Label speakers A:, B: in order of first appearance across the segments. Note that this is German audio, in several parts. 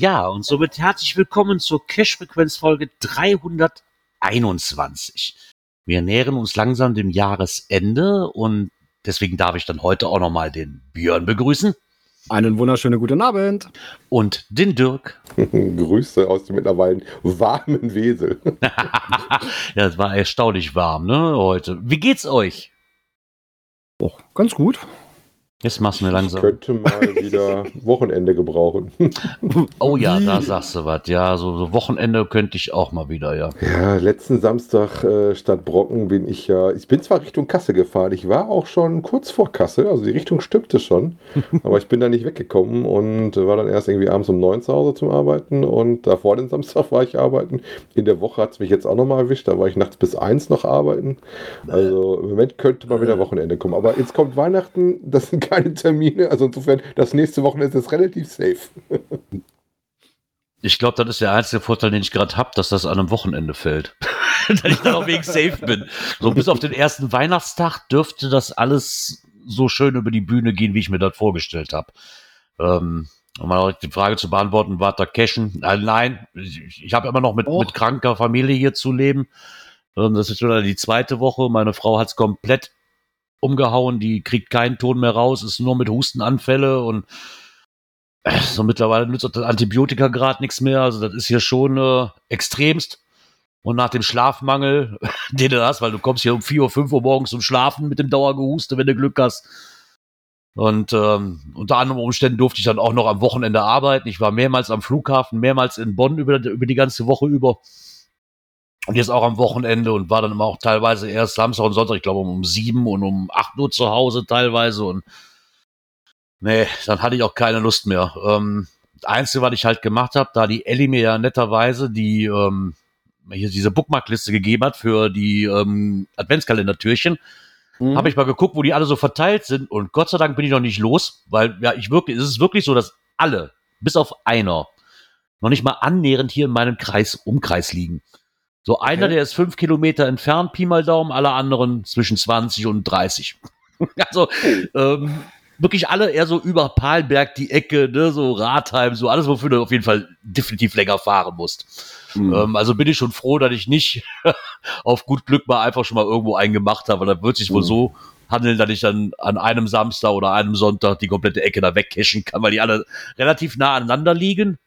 A: Ja, und somit herzlich willkommen zur Cash-Frequenz-Folge 321. Wir nähern uns langsam dem Jahresende und deswegen darf ich dann heute auch nochmal den Björn begrüßen.
B: Einen wunderschönen guten Abend.
A: Und den Dirk.
C: Grüße aus dem mittlerweile warmen Wesel.
A: ja, es war erstaunlich warm, ne, heute. Wie geht's euch?
B: Oh, ganz gut.
A: Jetzt machst du mir langsam.
C: Ich könnte mal wieder Wochenende gebrauchen.
A: oh ja, da sagst du was. Ja, so, so, Wochenende könnte ich auch mal wieder, ja.
C: Ja, letzten Samstag äh, statt Brocken bin ich ja. Ich bin zwar Richtung Kasse gefahren, ich war auch schon kurz vor Kasse, also die Richtung stimmte schon, aber ich bin da nicht weggekommen und war dann erst irgendwie abends um neun zu Hause zum Arbeiten und davor den Samstag war ich arbeiten. In der Woche hat es mich jetzt auch nochmal erwischt, da war ich nachts bis eins noch arbeiten. Also im Moment könnte mal wieder Wochenende kommen. Aber jetzt kommt Weihnachten, das sind keine Termine. Also insofern, das nächste Wochenende ist relativ safe.
A: Ich glaube, das ist der einzige Vorteil, den ich gerade habe, dass das an einem Wochenende fällt. dass ich dann auch wegen safe bin. So bis auf den ersten Weihnachtstag dürfte das alles so schön über die Bühne gehen, wie ich mir das vorgestellt habe. Ähm, um mal die Frage zu beantworten, war da cashen? Äh, nein, ich, ich habe immer noch mit, mit kranker Familie hier zu leben. Ähm, das ist schon die zweite Woche. Meine Frau hat es komplett umgehauen, die kriegt keinen Ton mehr raus, ist nur mit Hustenanfälle und äh, so mittlerweile nützt das Antibiotika gerade nichts mehr. Also das ist hier schon äh, extremst. Und nach dem Schlafmangel, den du hast, weil du kommst hier um 4 Uhr, 5 Uhr morgens zum Schlafen mit dem Dauergehuste, wenn du Glück hast. Und ähm, unter anderen Umständen durfte ich dann auch noch am Wochenende arbeiten. Ich war mehrmals am Flughafen, mehrmals in Bonn über, über die ganze Woche über. Und jetzt auch am Wochenende und war dann immer auch teilweise erst Samstag und Sonntag, ich glaube um sieben und um acht Uhr zu Hause teilweise. Und nee, dann hatte ich auch keine Lust mehr. Ähm, das Einzige, was ich halt gemacht habe, da die Ellie mir ja netterweise die ähm, hier diese Bookmarkliste gegeben hat für die ähm, Adventskalendertürchen, mhm. habe ich mal geguckt, wo die alle so verteilt sind. Und Gott sei Dank bin ich noch nicht los, weil ja, ich wirklich, es ist wirklich so, dass alle, bis auf einer, noch nicht mal annähernd hier in meinem Kreis, Umkreis liegen. So einer, okay. der ist fünf Kilometer entfernt, Pi mal Daumen, alle anderen zwischen 20 und 30. also ähm, wirklich alle eher so über Palberg die Ecke, ne, so Ratheim, so alles, wofür du auf jeden Fall definitiv länger fahren musst. Mhm. Ähm, also bin ich schon froh, dass ich nicht auf gut Glück mal einfach schon mal irgendwo eingemacht habe. Da wird sich mhm. wohl so handeln, dass ich dann an einem Samstag oder einem Sonntag die komplette Ecke da wegcachen kann, weil die alle relativ nah aneinander liegen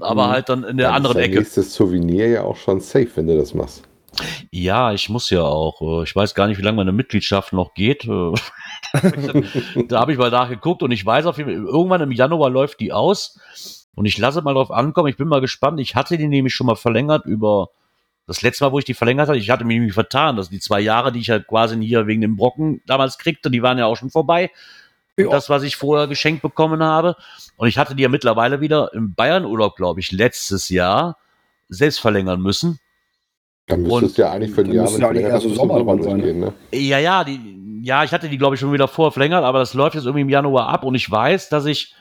A: aber mhm. halt dann in der dann anderen ist Ecke.
C: nächstes Souvenir ja auch schon safe, wenn du das machst.
A: Ja, ich muss ja auch. Äh, ich weiß gar nicht, wie lange meine Mitgliedschaft noch geht. Äh, da habe ich mal nachgeguckt und ich weiß auf jeden Fall, irgendwann im Januar läuft die aus. Und ich lasse mal drauf ankommen. Ich bin mal gespannt. Ich hatte die nämlich schon mal verlängert über das letzte Mal, wo ich die verlängert hatte. Ich hatte mich nämlich vertan. dass die zwei Jahre, die ich halt quasi hier wegen dem Brocken damals kriegte, die waren ja auch schon vorbei. Ja. Das, was ich vorher geschenkt bekommen habe. Und ich hatte die ja mittlerweile wieder im Bayern-Urlaub, glaube ich, letztes Jahr selbst verlängern müssen.
C: Dann müsste es ja eigentlich für ein Jahr mit ja eher so Sommer sein. Gehen, ne?
A: Ja, ja, die, ja, ich hatte die, glaube ich, schon wieder vorher verlängert, aber das läuft jetzt irgendwie im Januar ab und ich weiß, dass ich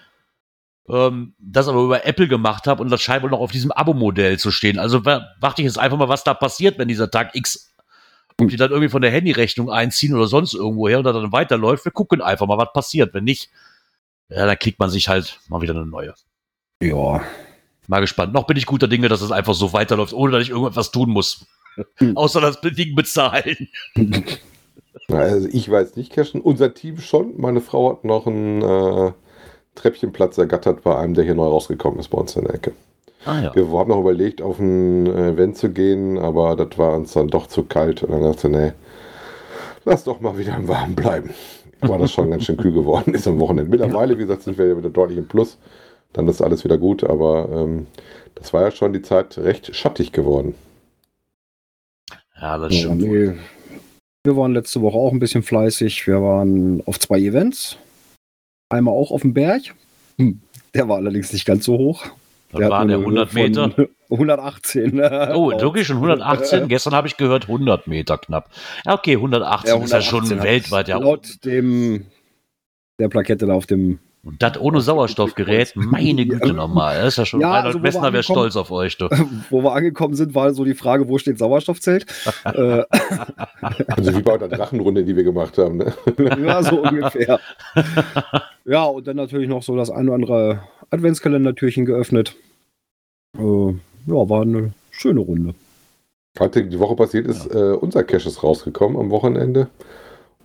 A: ähm, das aber über Apple gemacht habe und das scheint wohl noch auf diesem Abo-Modell zu stehen. Also warte ich jetzt einfach mal, was da passiert, wenn dieser Tag X ob die dann irgendwie von der Handyrechnung einziehen oder sonst irgendwo her und dann weiterläuft. Wir gucken einfach mal, was passiert. Wenn nicht, ja, dann kriegt man sich halt mal wieder eine neue.
B: Ja.
A: Mal gespannt. Noch bin ich guter Dinge, dass es einfach so weiterläuft, ohne dass ich irgendwas tun muss. Hm. Außer das Ding bezahlen.
C: Also ich weiß nicht cashen. Unser Team schon. Meine Frau hat noch einen äh, Treppchenplatz ergattert bei einem, der hier neu rausgekommen ist bei uns in der Ecke. Ah, ja. Wir haben noch überlegt, auf ein Event zu gehen, aber das war uns dann doch zu kalt. Und dann dachte ich, nee, lass doch mal wieder im Warmen bleiben. War das schon ganz schön kühl geworden ist am Wochenende. Mittlerweile, wie gesagt, sind wir wieder deutlich im Plus. Dann ist alles wieder gut, aber ähm, das war ja schon die Zeit recht schattig geworden.
B: Ja, das stimmt. Ja, wir waren letzte Woche auch ein bisschen fleißig. Wir waren auf zwei Events. einmal auch auf dem Berg. Hm, der war allerdings nicht ganz so hoch.
A: Der waren der 100 Meter?
B: 118.
A: Oh, wirklich schon 118? Gestern habe ich gehört 100 Meter knapp. Ja, okay, 118, ja, 118 ist ja schon weltweit. Ja.
B: Laut dem, der Plakette da auf dem
A: und das ohne Sauerstoffgerät, meine Güte nochmal. Das ist ja schon, ja, Reinhold also Messner wäre stolz auf euch. Du.
B: Wo wir angekommen sind, war so die Frage, wo steht Sauerstoffzelt?
C: Äh, also wie bei der Drachenrunde, die wir gemacht haben. Ne?
B: ja, so ungefähr. Ja, und dann natürlich noch so das ein oder andere Adventskalendertürchen geöffnet. Äh, ja, war eine schöne Runde.
C: Heute die Woche passiert ist, ja. äh, unser Cache ist rausgekommen am Wochenende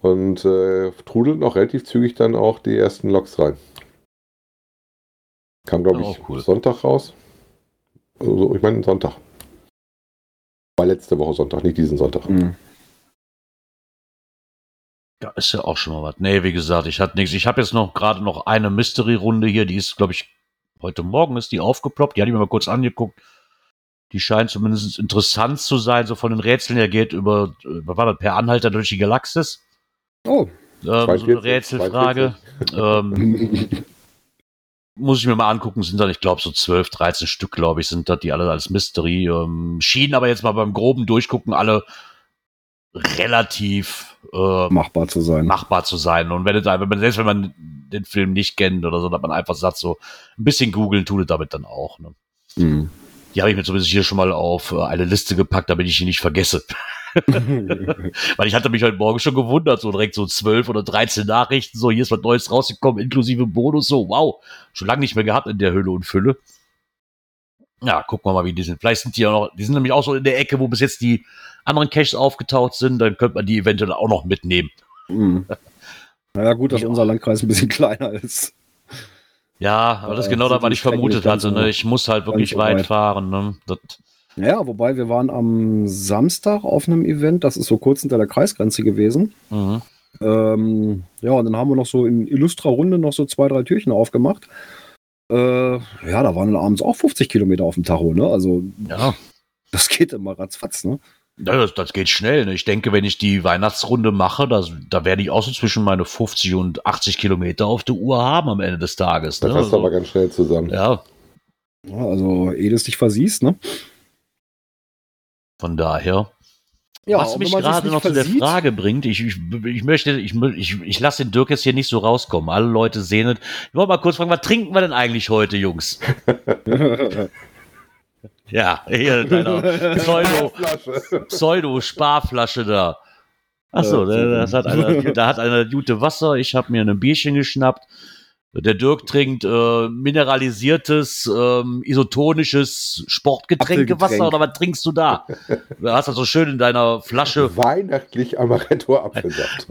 C: und äh, trudelt noch relativ zügig dann auch die ersten Loks rein. Kam, glaube ich, cool. Sonntag raus. Also, ich meine Sonntag. War letzte Woche Sonntag, nicht diesen Sonntag. Mhm.
A: Ja, ist ja auch schon mal was. Nee, wie gesagt, ich hatte nichts. Ich habe jetzt noch gerade noch eine Mystery-Runde hier, die ist, glaube ich, heute Morgen ist die aufgeploppt. Die hatte ich mir mal kurz angeguckt. Die scheint zumindest interessant zu sein, so von den Rätseln her geht über, über war das per Anhalter durch die Galaxis.
B: Oh.
A: Ähm, so eine Rätselfrage. ähm, muss ich mir mal angucken, sind da, ich glaube, so 12, 13 Stück, glaube ich, sind da die alle als Mystery. Ähm, schienen aber jetzt mal beim groben Durchgucken alle relativ
B: äh, machbar zu sein.
A: Machbar zu sein. Und wenn, wenn man, selbst wenn man den Film nicht kennt oder so, dass man einfach sagt, so ein bisschen googeln tut es damit dann auch. Ne? Mhm. Die habe ich mir zumindest hier schon mal auf äh, eine Liste gepackt, damit ich ihn nicht vergesse. Weil ich hatte mich heute Morgen schon gewundert, so direkt so zwölf oder dreizehn Nachrichten, so hier ist was Neues rausgekommen, inklusive Bonus, so wow, schon lange nicht mehr gehabt in der Hülle und Fülle. Ja, gucken wir mal, wie die sind. Vielleicht sind die ja noch, die sind nämlich auch so in der Ecke, wo bis jetzt die anderen Caches aufgetaucht sind, dann könnte man die eventuell auch noch mitnehmen.
B: Mhm. Naja, gut, dass ja. unser Landkreis ein bisschen kleiner ist.
A: Ja, aber das ist genau das, was ich vermutet hatte. Ne? Ich muss halt wirklich weit, weit fahren. Ne? Das
B: ja, wobei wir waren am Samstag auf einem Event, das ist so kurz hinter der Kreisgrenze gewesen. Mhm. Ähm, ja, und dann haben wir noch so in illustrer Runde noch so zwei, drei Türchen aufgemacht. Äh, ja, da waren dann abends auch 50 Kilometer auf dem Tacho, ne? Also,
A: ja.
B: das geht immer ratzfatz, ne?
A: Ja, das, das geht schnell. Ne? Ich denke, wenn ich die Weihnachtsrunde mache, das, da werde ich auch so zwischen meine 50 und 80 Kilometer auf der Uhr haben am Ende des Tages.
C: Ne? Das passt also, aber ganz schnell zusammen.
A: Ja.
B: ja also, ehe du es dich versiehst, ne?
A: Von daher. Ja, was mich gerade noch versieht, zu der Frage bringt, ich, ich, ich möchte, ich, ich, ich lasse den Dirk jetzt hier nicht so rauskommen. Alle Leute sehen es. Ich wollte mal kurz fragen, was trinken wir denn eigentlich heute, Jungs? ja, hier deiner Pseudo, Pseudo-Sparflasche da. Achso, da, das hat einer, da hat einer gute Wasser. Ich habe mir ein Bierchen geschnappt. Der Dirk trinkt äh, mineralisiertes, ähm, isotonisches Sportgetränkewasser oder was trinkst du da? Du hast das so schön in deiner Flasche.
C: Weihnachtlich Amaretto-Apfelsaft.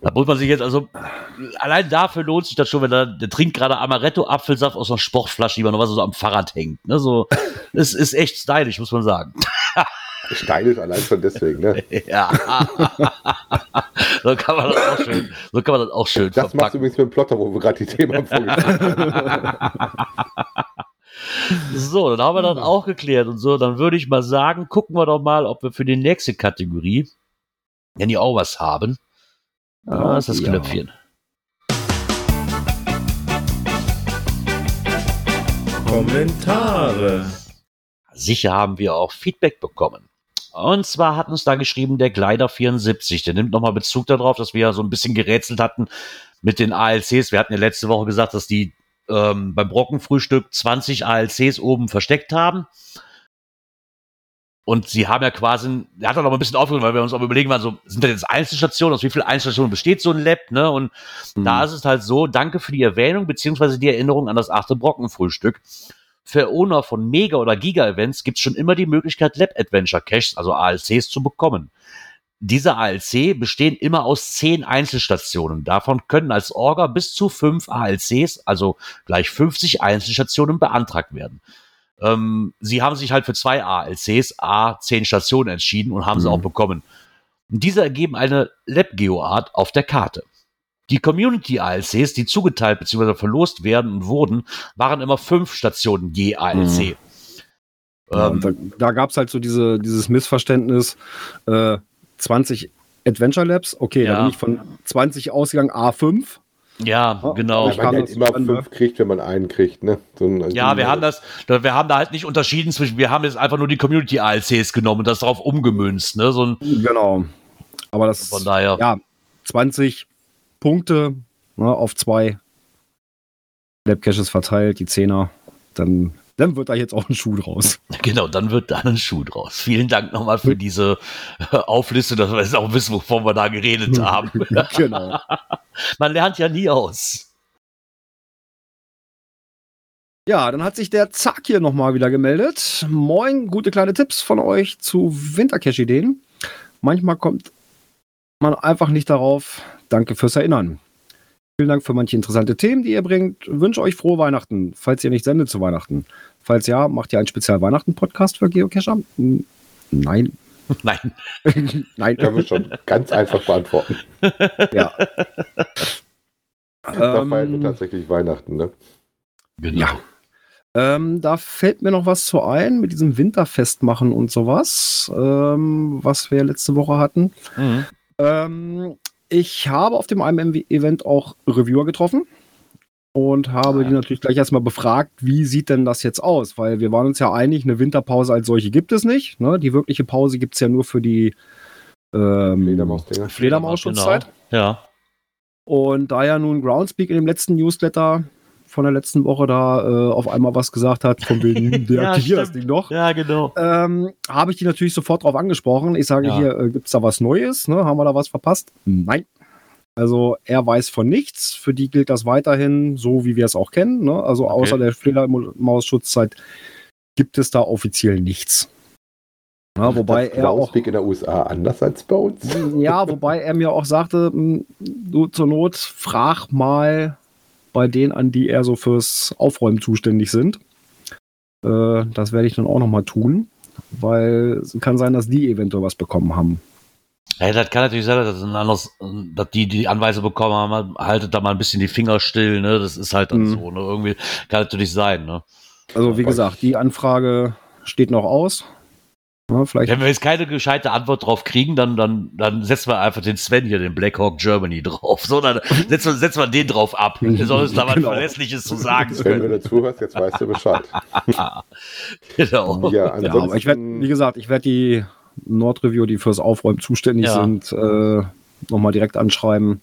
A: da muss man sich jetzt also, allein dafür lohnt sich das schon, wenn er, der trinkt gerade Amaretto-Apfelsaft aus einer Sportflasche, die man noch was so am Fahrrad hängt. Ne? So, es ist echt stylisch, muss man sagen.
C: Stylisch allein schon deswegen, ne?
A: ja. so kann man das auch schön, so kann man das auch schön
C: Das verpacken. machst du übrigens mit dem Plotter, wo wir gerade die Themen
A: haben So, dann haben wir das auch geklärt und so. Dann würde ich mal sagen, gucken wir doch mal, ob wir für die nächste Kategorie, wenn die auch was haben. Ah, ist das ja. Knöpfchen.
D: Kommentare.
A: Sicher haben wir auch Feedback bekommen. Und zwar hat uns da geschrieben der Gleiter 74. Der nimmt nochmal Bezug darauf, dass wir ja so ein bisschen gerätselt hatten mit den ALCs. Wir hatten ja letzte Woche gesagt, dass die ähm, beim Brockenfrühstück 20 ALCs oben versteckt haben. Und sie haben ja quasi, er hat dann noch ein bisschen aufgeregt, weil wir uns auch überlegen waren, so, sind das jetzt Einzelstationen, aus wie vielen Einzelstationen besteht so ein Lab, ne? Und mhm. da ist es halt so, danke für die Erwähnung, beziehungsweise die Erinnerung an das achte Brockenfrühstück für Owner von Mega- oder Giga-Events gibt es schon immer die Möglichkeit, Lab-Adventure-Caches, also ALCs, zu bekommen. Diese ALC bestehen immer aus zehn Einzelstationen. Davon können als Orga bis zu fünf ALCs, also gleich 50 Einzelstationen, beantragt werden. Ähm, sie haben sich halt für zwei ALCs, A, zehn Stationen entschieden und haben mhm. sie auch bekommen. Und diese ergeben eine Lab-Geoart auf der Karte. Die Community-ALCs, die zugeteilt bzw. verlost werden und wurden, waren immer fünf Stationen je ALC.
B: Mhm. Ähm, da da gab es halt so diese, dieses Missverständnis, äh, 20 Adventure Labs, okay, ja. da bin ich von 20 ausgegangen, A5.
A: Ja, genau.
C: Ich man ja immer fünf kriegt, wenn man einen kriegt, ne?
A: So ein, ja, wir haben das, wir haben da halt nicht unterschieden zwischen, wir haben jetzt einfach nur die Community ALCs genommen und das darauf umgemünzt, ne? So ein,
B: genau. Aber das
A: von daher.
B: Ja, 20 Punkte ne, auf zwei Labcaches verteilt, die Zehner, dann dann wird da jetzt auch ein Schuh draus.
A: Genau, dann wird da ein Schuh draus. Vielen Dank nochmal für diese äh, Auflistung, dass wir jetzt auch wissen, wovon wir da geredet haben. genau. Man lernt ja nie aus.
B: Ja, dann hat sich der Zack hier nochmal wieder gemeldet. Moin, gute kleine Tipps von euch zu Wintercache-Ideen. Manchmal kommt man einfach nicht darauf. Danke fürs Erinnern. Vielen Dank für manche interessante Themen, die ihr bringt. Wünsche euch frohe Weihnachten, falls ihr nicht sendet zu Weihnachten. Falls ja, macht ihr einen Spezial-Weihnachten-Podcast für Geocacher? Nein.
A: Nein.
C: Nein. Können wir schon ganz einfach beantworten.
B: ja.
C: Da feiern wir ähm, tatsächlich Weihnachten, ne?
B: Genau. Ja. Ähm, da fällt mir noch was zu ein mit diesem Winterfest machen und sowas, ähm, was wir letzte Woche hatten. Mhm. Ähm, ich habe auf dem IMM-Event auch Reviewer getroffen und habe ah, die natürlich gleich erstmal befragt, wie sieht denn das jetzt aus? Weil wir waren uns ja einig, eine Winterpause als solche gibt es nicht. Ne? Die wirkliche Pause gibt es ja nur für die ähm, Fledermaus-Schutzzeit. Fledermaus genau.
A: Ja.
B: Und da ja nun Groundspeak in dem letzten Newsletter von der letzten Woche da äh, auf einmal was gesagt hat, von wegen, deaktivier ja, das Ding doch.
A: Ja, genau.
B: Ähm, Habe ich die natürlich sofort drauf angesprochen. Ich sage ja. hier, äh, gibt es da was Neues? Ne? Haben wir da was verpasst? Nein. Also er weiß von nichts. Für die gilt das weiterhin so, wie wir es auch kennen. Ne? Also okay. außer der Fledermaus-Schutzzeit gibt es da offiziell nichts.
C: Ja, wobei er auch in der USA anders als bei uns.
B: Ja, wobei er mir auch sagte, hm, du zur Not frag mal bei denen an, die eher so fürs Aufräumen zuständig sind. Äh, das werde ich dann auch nochmal tun, weil es kann sein, dass die eventuell was bekommen haben.
A: Ja, das kann natürlich sein, dass, ein anderes, dass die, die Anweise bekommen haben, haltet da mal ein bisschen die Finger still, ne? Das ist halt dann mhm. so, ne? Irgendwie kann natürlich sein, ne?
B: Also wie gesagt, die Anfrage steht noch aus.
A: Ja, vielleicht. Wenn wir jetzt keine gescheite Antwort drauf kriegen, dann, dann, dann setzen wir einfach den Sven hier, den Blackhawk Germany drauf. So, dann setzen wir, setzen wir den drauf ab. Er soll uns da was genau. Verlässliches zu sagen.
C: Wenn du dazu hörst, jetzt weißt du Bescheid.
B: genau. Ja, ja aber ich werde, wie gesagt, ich werde die Nordreview, die fürs Aufräumen zuständig ja. sind, äh, nochmal direkt anschreiben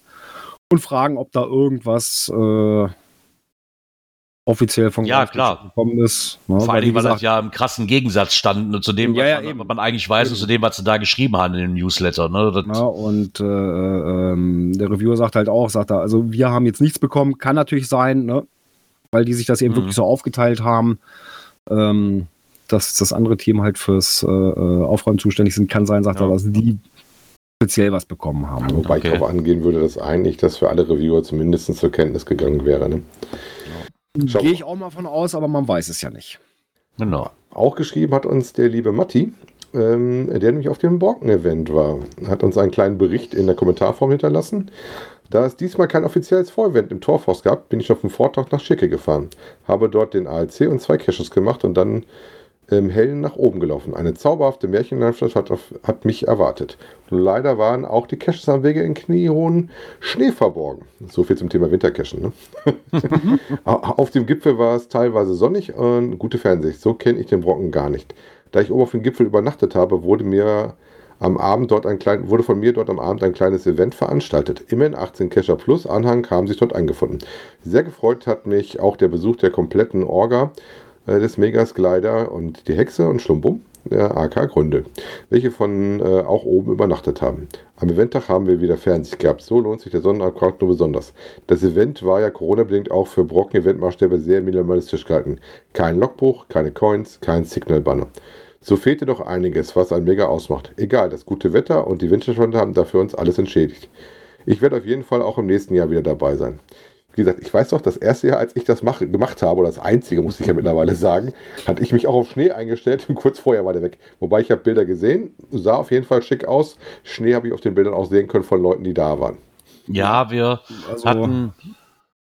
B: und fragen, ob da irgendwas äh, offiziell von
A: ja, klar.
B: gekommen ist.
A: Ne? Vor allem, weil das ja im krassen Gegensatz stand ne, zu dem,
B: ja,
A: was, ja, man, man, eigentlich weiß eben. und zu dem, was sie da geschrieben haben in dem Newsletter. Ne?
B: ja, und äh, ähm, der Reviewer sagt halt auch, sagt er, also wir haben jetzt nichts bekommen, kann natürlich sein, ne? weil die sich das eben mhm. wirklich so aufgeteilt haben. Ähm, dass das andere Team halt fürs äh, äh, Aufräumen zuständig sind, kann sein, sagt ja. er, dass die speziell was bekommen haben.
C: Wobei okay. ich darauf angehen würde, dass eigentlich das für alle Reviewer zumindest zur Kenntnis gegangen wäre. Ne?
B: Gehe ich auch mal von aus, aber man weiß es ja nicht.
C: Genau. Auch geschrieben hat uns der liebe Matti, ähm, der nämlich auf dem Borken-Event war. Hat uns einen kleinen Bericht in der Kommentarform hinterlassen. Da es diesmal kein offizielles Vorevent im Torforst gab, bin ich auf dem Vortag nach Schicke gefahren. Habe dort den ALC und zwei Caches gemacht und dann im Hellen nach oben gelaufen. Eine zauberhafte Märchenlandschaft hat, auf, hat mich erwartet. Leider waren auch die Caches am Wege in kniehohen Schnee verborgen. So viel zum Thema Wintercachen. Ne? auf dem Gipfel war es teilweise sonnig und gute Fernsicht. So kenne ich den Brocken gar nicht. Da ich oben auf dem Gipfel übernachtet habe, wurde mir am Abend dort ein klein, wurde von mir dort am Abend ein kleines Event veranstaltet. Immerhin 18 Cacher plus Anhang haben sich dort angefunden. Sehr gefreut hat mich auch der Besuch der kompletten Orga des Megas Glider und die Hexe und Schlumbum AK Gründe, welche von äh, auch oben übernachtet haben. Am Eventtag haben wir wieder Fernsehen gehabt. So lohnt sich der Sonnenaccount nur besonders. Das Event war ja Corona-bedingt auch für Brocken-Eventmaßstäbe sehr minimalistisch gehalten. Kein Logbuch, keine Coins, kein Signal-Banner. So fehlte doch einiges, was ein Mega ausmacht. Egal, das gute Wetter und die Winterschwände haben dafür uns alles entschädigt. Ich werde auf jeden Fall auch im nächsten Jahr wieder dabei sein wie gesagt, ich weiß doch, das erste Jahr, als ich das mach, gemacht habe, oder das einzige, muss ich ja mittlerweile sagen, hatte ich mich auch auf Schnee eingestellt und kurz vorher war der weg. Wobei ich habe Bilder gesehen, sah auf jeden Fall schick aus. Schnee habe ich auf den Bildern auch sehen können von Leuten, die da waren.
A: Ja, wir also hatten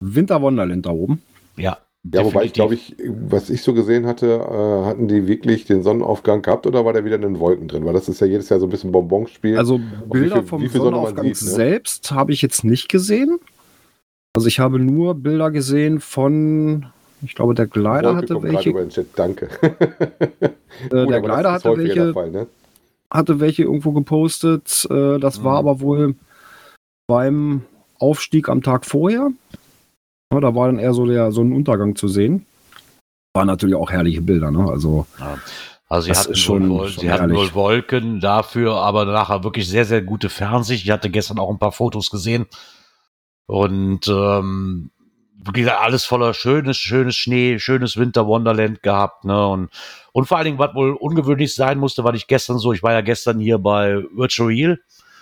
B: Winterwonderland da oben.
A: Ja.
C: Ja, wobei ich glaube ich, was ich so gesehen hatte, äh, hatten die wirklich den Sonnenaufgang gehabt oder war der wieder in den Wolken drin? Weil das ist ja jedes Jahr so ein bisschen Bonbonspiel.
B: Also Bilder viel, vom Sonnenaufgang sieht, ne? selbst habe ich jetzt nicht gesehen. Also ich habe nur Bilder gesehen von, ich glaube, der Glider Wolke hatte welche. Über den Chat,
C: danke.
B: äh, der Glider hatte welche, der Fall, ne? hatte welche irgendwo gepostet. Äh, das mhm. war aber wohl beim Aufstieg am Tag vorher. Ja, da war dann eher so der so ein Untergang zu sehen. Waren natürlich auch herrliche Bilder, ne? Also,
A: ja. also sie hatten, schon, wohl, schon sie hatten wohl Wolken dafür, aber nachher wirklich sehr, sehr gute Fernsicht. Ich hatte gestern auch ein paar Fotos gesehen. Und ähm, alles voller schönes, schönes Schnee, schönes Winter Wonderland gehabt, ne? Und, und vor allen Dingen, was wohl ungewöhnlich sein musste, war ich gestern so, ich war ja gestern hier bei Virtual Real,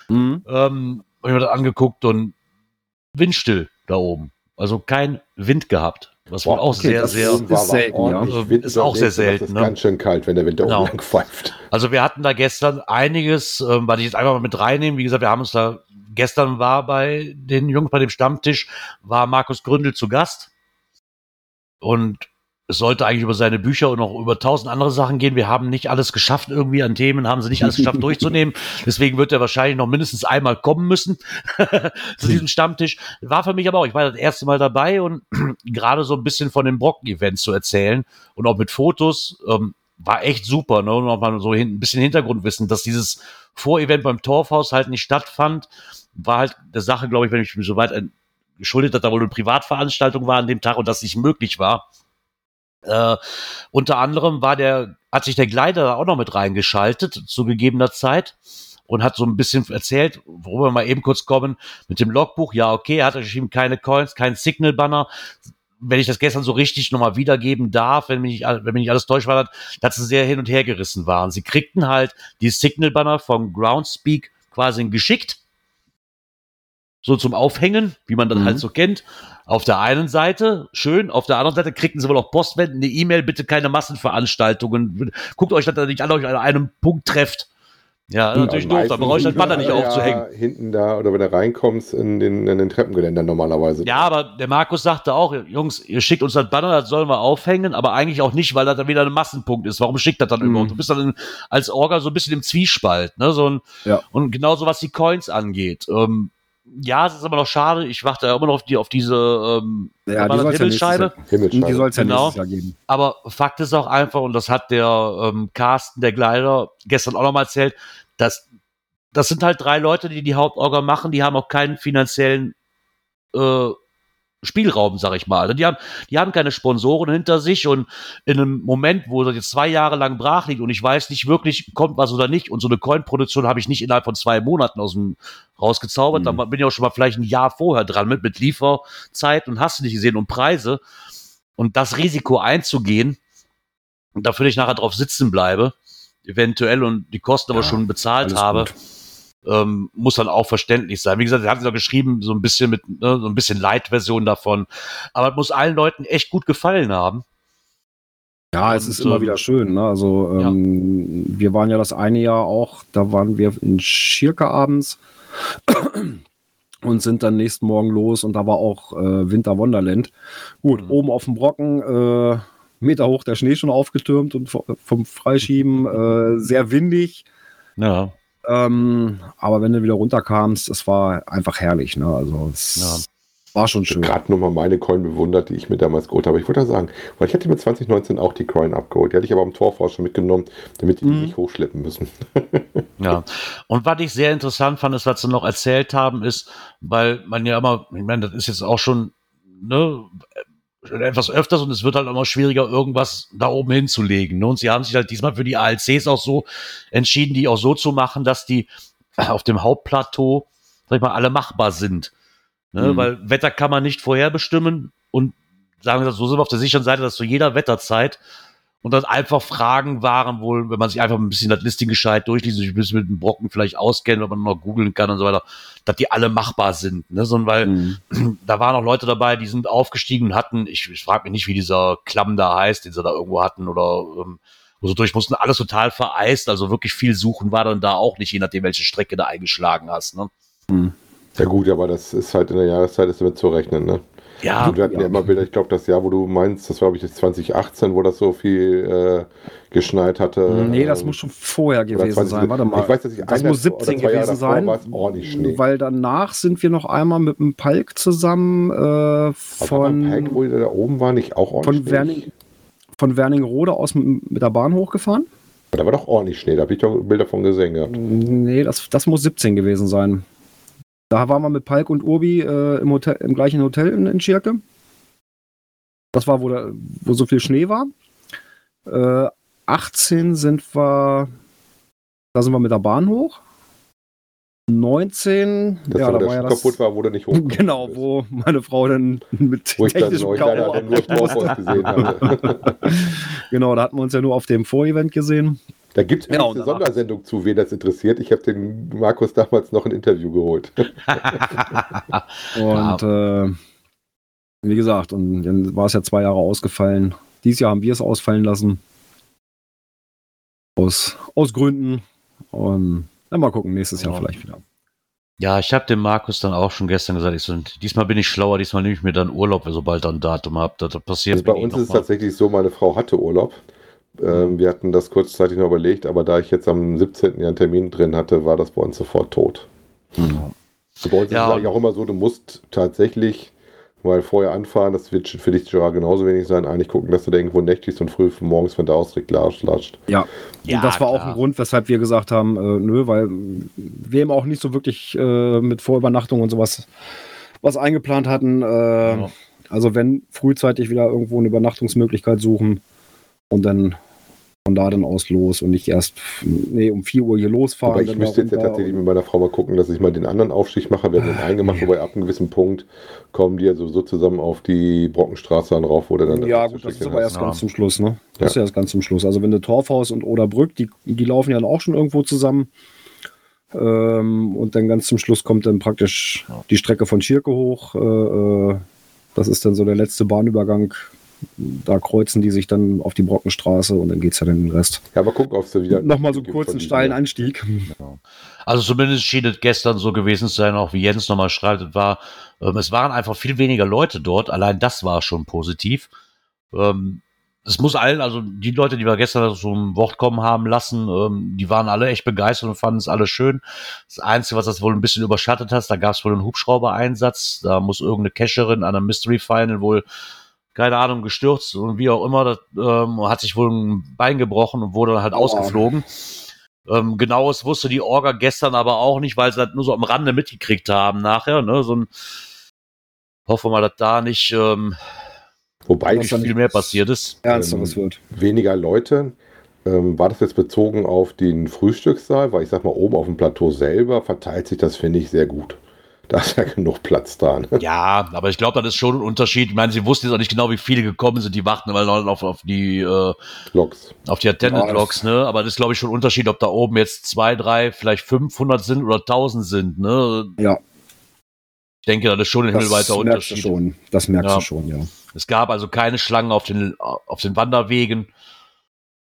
A: mhm. ähm, hab ich mir das angeguckt und windstill da oben. Also kein Wind gehabt. Was Boah, auch okay, sehr, sehr
B: ist, selten, ja.
A: ist auch sehr selten. Ist
C: ne? ganz schön kalt, wenn der Wind da genau. oben lang pfeift.
A: Also wir hatten da gestern einiges, ähm, weil ich jetzt einfach mal mit reinnehmen. Wie gesagt, wir haben uns da gestern war bei den Jungs bei dem Stammtisch, war Markus Gründel zu Gast. Und es sollte eigentlich über seine Bücher und noch über tausend andere Sachen gehen. Wir haben nicht alles geschafft irgendwie an Themen, haben sie nicht alles geschafft durchzunehmen. Deswegen wird er wahrscheinlich noch mindestens einmal kommen müssen zu diesem Stammtisch. War für mich aber auch, ich war das erste Mal dabei und gerade so ein bisschen von dem Brocken-Event zu erzählen und auch mit Fotos. Ähm, war echt super, ne? Und auch mal so ein bisschen Hintergrundwissen, dass dieses Vorevent beim Torfhaus halt nicht stattfand, war halt der Sache, glaube ich, wenn ich mich so weit geschuldet, dass da wohl eine Privatveranstaltung war an dem Tag und das nicht möglich war. Äh, unter anderem war der, hat sich der Gleiter auch noch mit reingeschaltet zu gegebener Zeit und hat so ein bisschen erzählt, worüber wir mal eben kurz kommen, mit dem Logbuch. Ja, okay, er hat geschrieben, keine Coins, kein Signal-Banner. Wenn ich das gestern so richtig nochmal wiedergeben darf, wenn mich, wenn mich nicht alles täuscht war, dass sie sehr hin und her gerissen waren. Sie kriegten halt die Signal-Banner vom Groundspeak quasi geschickt so zum Aufhängen, wie man das halt mhm. halt so kennt. Auf der einen Seite schön, auf der anderen Seite kriegten sie wohl auch Postwenden, eine E-Mail, bitte keine Massenveranstaltungen. Guckt euch, dass ihr nicht alle euch an einem Punkt trefft. Ja, ja natürlich doof, da brauche ich das Banner nicht aufzuhängen.
C: Hinten da, oder wenn du reinkommst, in den, in den Treppengeländern normalerweise.
A: Ja, aber der Markus sagte auch, Jungs, ihr schickt uns das Banner, das sollen wir aufhängen, aber eigentlich auch nicht, weil das dann wieder ein Massenpunkt ist. Warum schickt das dann mhm. überhaupt? Du bist dann in, als Orga so ein bisschen im Zwiespalt, ne? So ein, ja. Und genauso was die Coins angeht. Ähm, ja, es ist aber noch schade. Ich warte immer noch auf, die, auf diese ähm,
B: ja, die Himmelscheibe.
A: Ja. Die soll es ja genau. nächstes Jahr geben. Aber Fakt ist auch einfach, und das hat der ähm, Carsten, der Gleiter, gestern auch nochmal erzählt, dass das sind halt drei Leute, die die Hauptorga machen, die haben auch keinen finanziellen äh, Spielraum, sag ich mal. Also die haben, die haben keine Sponsoren hinter sich und in einem Moment, wo das jetzt zwei Jahre lang brach liegt und ich weiß nicht wirklich, kommt was oder nicht und so eine Coin-Produktion habe ich nicht innerhalb von zwei Monaten aus dem rausgezaubert, mhm. da bin ich auch schon mal vielleicht ein Jahr vorher dran mit, mit Lieferzeit und hast du nicht gesehen und Preise und das Risiko einzugehen, dafür ich nachher drauf sitzen bleibe, eventuell und die Kosten ja, aber schon bezahlt habe. Gut ähm, muss dann auch verständlich sein. Wie gesagt, er hat es ja geschrieben, so ein bisschen mit, ne, so ein bisschen Light-Version davon. Aber es muss allen Leuten echt gut gefallen haben.
B: Ja, es und, ist immer ähm, wieder schön. Ne? Also ähm, ja. wir waren ja das eine Jahr auch, da waren wir in Schirke abends und sind dann nächsten Morgen los und da war auch äh, Winter Wonderland. Gut, mhm. oben auf dem Brocken, äh, Meter hoch der Schnee schon aufgetürmt und vom Freischieben äh, sehr windig.
A: Ja.
B: Ähm, aber wenn du wieder runterkamst, es war einfach herrlich. Ne? Also es ja. war schon schön.
C: Gerade nochmal meine Coin bewundert, die ich mir damals geholt habe. Ich wollte sagen, weil ich hatte mir 2019 auch die Coin abgeholt. Die hatte ich aber am Torfors schon mitgenommen, damit die mhm. nicht hochschleppen müssen.
A: ja. Und was ich sehr interessant fand, ist, was sie noch erzählt haben, ist, weil man ja immer, ich meine, das ist jetzt auch schon, ne, etwas öfters und es wird halt immer schwieriger, irgendwas da oben hinzulegen. Ne? Und sie haben sich halt diesmal für die ALCs auch so entschieden, die auch so zu machen, dass die auf dem Hauptplateau, sag ich mal, alle machbar sind. Ne? Mhm. Weil Wetter kann man nicht vorherbestimmen und sagen wir so sind wir auf der sicheren Seite, dass zu jeder Wetterzeit und dann einfach Fragen waren wohl, wenn man sich einfach ein bisschen das Listing gescheit durchliest, sich ein bisschen mit dem Brocken vielleicht auskennt, wenn man noch googeln kann und so weiter, dass die alle machbar sind. Ne? Sondern weil mhm. da waren auch Leute dabei, die sind aufgestiegen und hatten, ich, ich frage mich nicht, wie dieser Klamm da heißt, den sie da irgendwo hatten oder ähm, wo sie durch mussten, alles total vereist, also wirklich viel suchen war dann da auch nicht, je nachdem, welche Strecke du eingeschlagen hast. Ne?
C: Mhm. Ja gut, aber das ist halt in der Jahreszeit ist damit zu rechnen, ne? Ja. Wir hatten ja immer Bilder, ich glaube, das Jahr, wo du meinst, das war, glaube ich, 2018, wo das so viel äh, geschneit hatte.
B: Nee, das ähm, muss schon vorher gewesen 20, sein. Warte mal.
C: Ich weiß, dass ich
B: das muss 17 gewesen sein. Weil danach sind wir noch einmal mit dem Palk zusammen äh, von.
C: Palk, wo da oben war, nicht auch
B: ordentlich von Werning, von Werningerode aus mit, mit der Bahn hochgefahren.
C: Da war doch ordentlich Schnee, da habe ich doch Bilder von gesehen gehabt.
B: Nee, das, das muss 17 gewesen sein. Da waren wir mit Palk und Urbi äh, im, Hotel, im gleichen Hotel in, in Schirke. Das war, wo, da, wo so viel Schnee war. Äh, 18 sind wir, da sind wir mit der Bahn hoch. 19,
C: das ja, da war ja das, kaputt war, wo du nicht hoch.
B: Genau, bist. wo meine Frau dann mit
C: wo technischem K.O. dann nur gesehen hatte.
B: genau, da hatten wir uns ja nur auf dem Vorevent gesehen.
C: Da gibt es ja, eine Sondersendung zu, wen das interessiert. Ich habe den Markus damals noch ein Interview geholt.
B: und äh, wie gesagt, und dann war es ja zwei Jahre ausgefallen. Dieses Jahr haben wir es ausfallen lassen. Aus, aus Gründen. Und dann mal gucken, nächstes Jahr vielleicht wieder.
A: Ja, ich habe dem Markus dann auch schon gestern gesagt, ich so, diesmal bin ich schlauer, diesmal nehme ich mir dann Urlaub, sobald er ein Datum habe. Das passiert.
C: Also bei uns ist es tatsächlich so, meine Frau hatte Urlaub. Ähm, wir hatten das kurzzeitig noch überlegt, aber da ich jetzt am 17. Jahr einen Termin drin hatte, war das bei uns sofort tot. Mhm. bei uns ja. ist es auch immer so, du musst tatsächlich mal vorher anfahren, das wird für dich Gerard genauso wenig sein, eigentlich gucken, dass du da irgendwo nächtigst und früh morgens von da aus direkt latscht.
B: Ja. ja, und das war klar. auch ein Grund, weshalb wir gesagt haben, äh, nö, weil wir eben auch nicht so wirklich äh, mit Vorübernachtung und sowas was eingeplant hatten. Äh, ja. Also wenn frühzeitig wieder irgendwo eine Übernachtungsmöglichkeit suchen und dann von da dann aus los und nicht erst nee, um 4 Uhr hier losfahren.
C: Aber ich müsste jetzt ja tatsächlich mit meiner Frau mal gucken, dass ich mal den anderen Aufstieg mache. Wir haben den einen gemacht, wobei ab einem gewissen Punkt kommen die ja so, so zusammen auf die Brockenstraße dann rauf, wo der dann.
B: Ja, gut, das ist aber erst ja. ganz zum Schluss, ne? Das ja. ist ja erst ganz zum Schluss. Also wenn du Torfhaus und Oderbrück, die, die laufen ja dann auch schon irgendwo zusammen. Ähm, und dann ganz zum Schluss kommt dann praktisch die Strecke von Schirke hoch. Äh, äh das ist dann so der letzte Bahnübergang da kreuzen die sich dann auf die Brockenstraße und dann geht es ja dann den Rest.
C: Ja, aber guck, ob es wieder.
B: Nochmal so einen kurzen, steilen Anstieg.
A: Ja. Also zumindest schien es gestern so gewesen zu sein, auch wie Jens nochmal schreibt, es war, ähm, es waren einfach viel weniger Leute dort. Allein das war schon positiv. Ähm, es muss allen, also die Leute, die wir gestern so ein Wort kommen haben lassen, ähm, die waren alle echt begeistert und fanden es alle schön. Das Einzige, was das wohl ein bisschen überschattet hat, da gab es wohl einen Hubschrauber-Einsatz. Da muss irgendeine Cacherin an einem Mystery Final wohl keine Ahnung, gestürzt und wie auch immer, das, ähm, hat sich wohl ein Bein gebrochen und wurde dann halt oh. ausgeflogen. Ähm, genaues wusste die Orga gestern aber auch nicht, weil sie das nur so am Rande mitgekriegt haben nachher. Ne? So ein, hoffen wir mal, dass da nicht, ähm,
C: Wobei nicht viel mehr passiert ist.
B: Ernsteres ähm, wird.
C: Weniger Leute. Ähm, war das jetzt bezogen auf den Frühstückssaal? Weil ich sag mal, oben auf dem Plateau selber verteilt sich das, finde ich, sehr gut da ist ja genug Platz da. Ne?
A: Ja, aber ich glaube, das ist schon ein Unterschied. Ich meine, sie wussten jetzt auch nicht genau, wie viele gekommen sind. Die warten immer noch auf, auf die äh, Loks. Auf die Attendant-Loks, ne? Aber das ist, glaube ich, schon ein Unterschied, ob da oben jetzt zwei, drei, vielleicht 500 sind oder 1000 sind, ne?
B: Ja.
A: Ich denke, das ist schon ein himmelweiter Unterschied.
B: Schon. Das merkst ja. du schon, ja.
A: Es gab also keine Schlangen auf den, auf den Wanderwegen.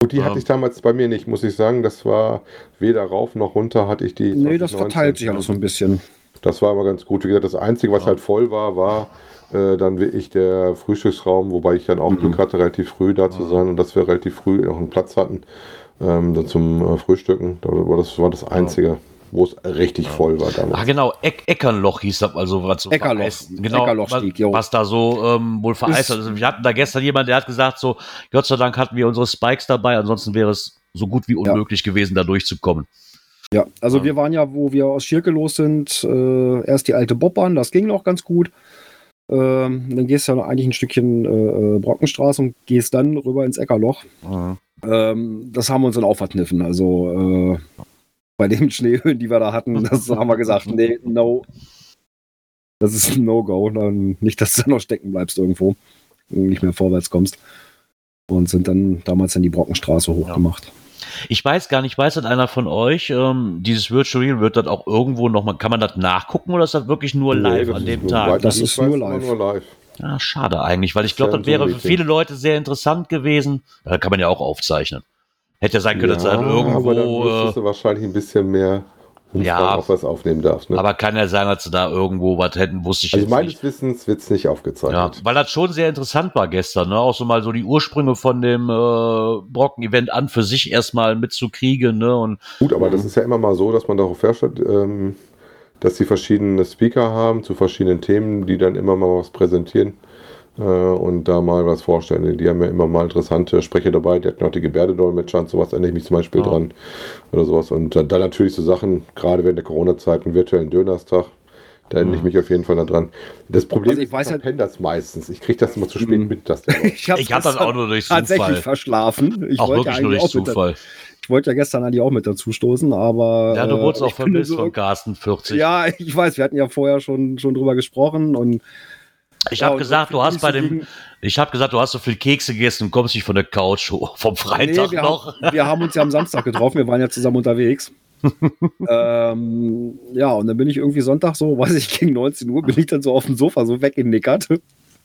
C: Gut, die hatte ich damals bei mir nicht, muss ich sagen. Das war weder rauf noch runter hatte ich die.
B: Nee, das verteilt sich alles so ein bisschen.
C: Das war aber ganz gut. Wie gesagt, das Einzige, was ja. halt voll war, war äh, dann wirklich der Frühstücksraum, wobei ich dann auch mhm. Glück hatte, relativ früh da zu sein und dass wir relativ früh noch einen Platz hatten ähm, dann zum äh, Frühstücken. Das war das Einzige. Ja wo es richtig ja. voll war damals.
A: Ah, genau, Eck Eckernloch hieß das, also was so
B: Eckerloch,
A: genau, Eckerlochstieg, was, was da so ähm, wohl vereist ist. Also wir hatten da gestern jemand, der hat gesagt, so, Gott sei Dank hatten wir unsere Spikes dabei, ansonsten wäre es so gut wie unmöglich ja. gewesen, da durchzukommen.
B: Ja, also ja. wir waren ja, wo wir aus Schirke los sind, äh, erst die alte Bobbahn, das ging noch ganz gut. Ähm, dann gehst du ja noch eigentlich ein Stückchen äh, äh, Brockenstraße und gehst dann rüber ins Eckerloch. Mhm. Ähm, das haben wir uns dann auch verkniffen. Also äh, bei den Schneehöhen, die wir da hatten, das haben wir gesagt, nee, no. Das ist ein No-Go. Nicht, dass du noch stecken bleibst irgendwo und nicht mehr vorwärts kommst. Und sind dann damals in die Brockenstraße hochgemacht. Ja.
A: Ich weiß gar nicht, weiß das einer von euch, ähm, dieses Virtual Real, wird das auch irgendwo nochmal, kann man das nachgucken oder ist das wirklich nur live nee, an dem Tag?
B: Das ist nur live. nur live.
A: Ja, schade eigentlich, weil ich glaube, das wäre für viele Leute sehr interessant gewesen. Da kann man ja auch aufzeichnen. Hätte ja sein können, ja, dass dann irgendwo. Aber dann
C: müsstest du wahrscheinlich ein bisschen mehr Und
A: Ja.
C: du das aufnehmen darfst. Ne?
A: Aber kann ja sein, dass sie da irgendwo was hätten, wusste ich
C: also
A: jetzt
C: meines
A: nicht.
C: Wissens wird es nicht
A: Ja,
C: aufgezeichnet.
A: weil das schon sehr interessant war gestern, ne? Auch so mal so die Ursprünge von dem äh, Brocken-Event an für sich erstmal mitzukriegen, ne? Und
C: Gut, aber das ist ja immer mal so, dass man darauf feststellt, ähm, dass sie verschiedene Speaker haben zu verschiedenen Themen, die dann immer mal was präsentieren äh, und da mal was vorstellen. Die haben ja immer mal interessante Sprecher dabei, die hatten auch die Gebärdedolmetscher und sowas, erinnere ich mich zum Beispiel
A: Ja.
C: dran oder sowas. Und dann, dann natürlich so Sachen, gerade während der Corona-Zeit, einen virtuellen Dönerstag, da erinnere ich mich auf jeden Fall daran. Das Problem
B: Also ich
C: ist,
B: weiß
C: ich
B: ja-
C: verpenne das meistens. Ich kriege das immer zu spät
B: Mhm.
C: mit, dass
A: ich hatte das auch nur durch
B: tatsächlich
A: Zufall.
B: verschlafen. Ich
A: Auch
B: wollte
A: wirklich nur durch
B: auch
A: Zufall.
B: Ich wollte ja gestern eigentlich auch mit dazu stoßen, aber.
A: Ja, du
B: äh,
A: wurdest auch
B: ich finde
A: vermisst
B: so-
A: von Carsten 40.
B: Ja, ich weiß, wir hatten ja vorher schon, schon drüber gesprochen und.
A: Ich
B: ja,
A: habe gesagt, du hast bei
B: so
A: dem, ich habe gesagt, du hast so viel Kekse gegessen und kommst nicht von der Couch hoch, vom Freitag
B: Nee, wir,
A: noch.
B: Haben, wir haben uns ja am Samstag getroffen, wir waren ja zusammen unterwegs. ähm, ja, und dann bin ich irgendwie Sonntag so, weiß ich, gegen 19 Uhr bin ich dann so auf dem Sofa so weggenickert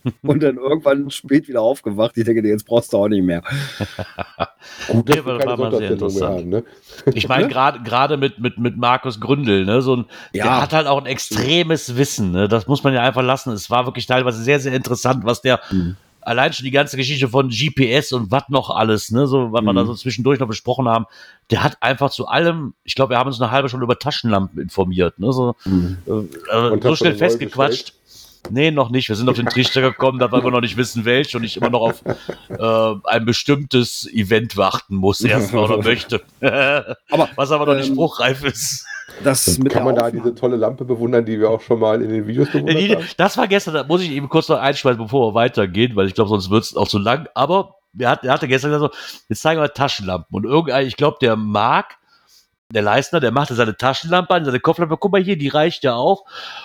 B: und dann irgendwann spät wieder aufgewacht. Ich denke, nee, jetzt brauchst du auch nicht mehr.
C: Gut,
A: Nee,
C: wir keine
A: war mal sehr interessant.
C: haben, ne?
A: Ich meine, gerade gerade mit, mit, mit Markus Gründel, ne, so ein,
B: Ja.
A: der hat halt auch ein extremes Wissen, ne? Das muss man ja einfach lassen. Es war wirklich teilweise sehr, sehr interessant, was der
B: Mhm.
A: allein schon die ganze Geschichte von GPS und was noch alles, ne, so, was wir
B: Mhm.
A: da so zwischendurch noch besprochen haben, der hat einfach zu allem, ich glaube, wir haben uns eine halbe Stunde über Taschenlampen informiert, ne, so,
C: Und
A: äh,
C: hast
A: so schnell festgequatscht. Nee, noch nicht. Wir sind auf den Trichter gekommen, dass wir noch nicht wissen, welche und ich immer noch auf äh, ein bestimmtes Event warten muss, erstmal oder möchte.
B: Aber,
A: Was aber noch nicht
B: ähm,
A: spruchreif ist.
B: Das
C: kann man da diese tolle Lampe bewundern, die wir auch schon mal in den Videos bewundert
A: Die-
C: haben?
A: Das war gestern, da muss ich eben kurz noch einschmeißen, bevor wir weitergehen, weil ich glaube, sonst wird es auch zu lang. Aber er, hat, er hatte gestern gesagt, so, jetzt zeigen wir Taschenlampen. Und irgendein, ich glaube, der Marc, der Leistner, der machte seine Taschenlampe an, seine Kopflampe, guck mal hier, die reicht ja auch.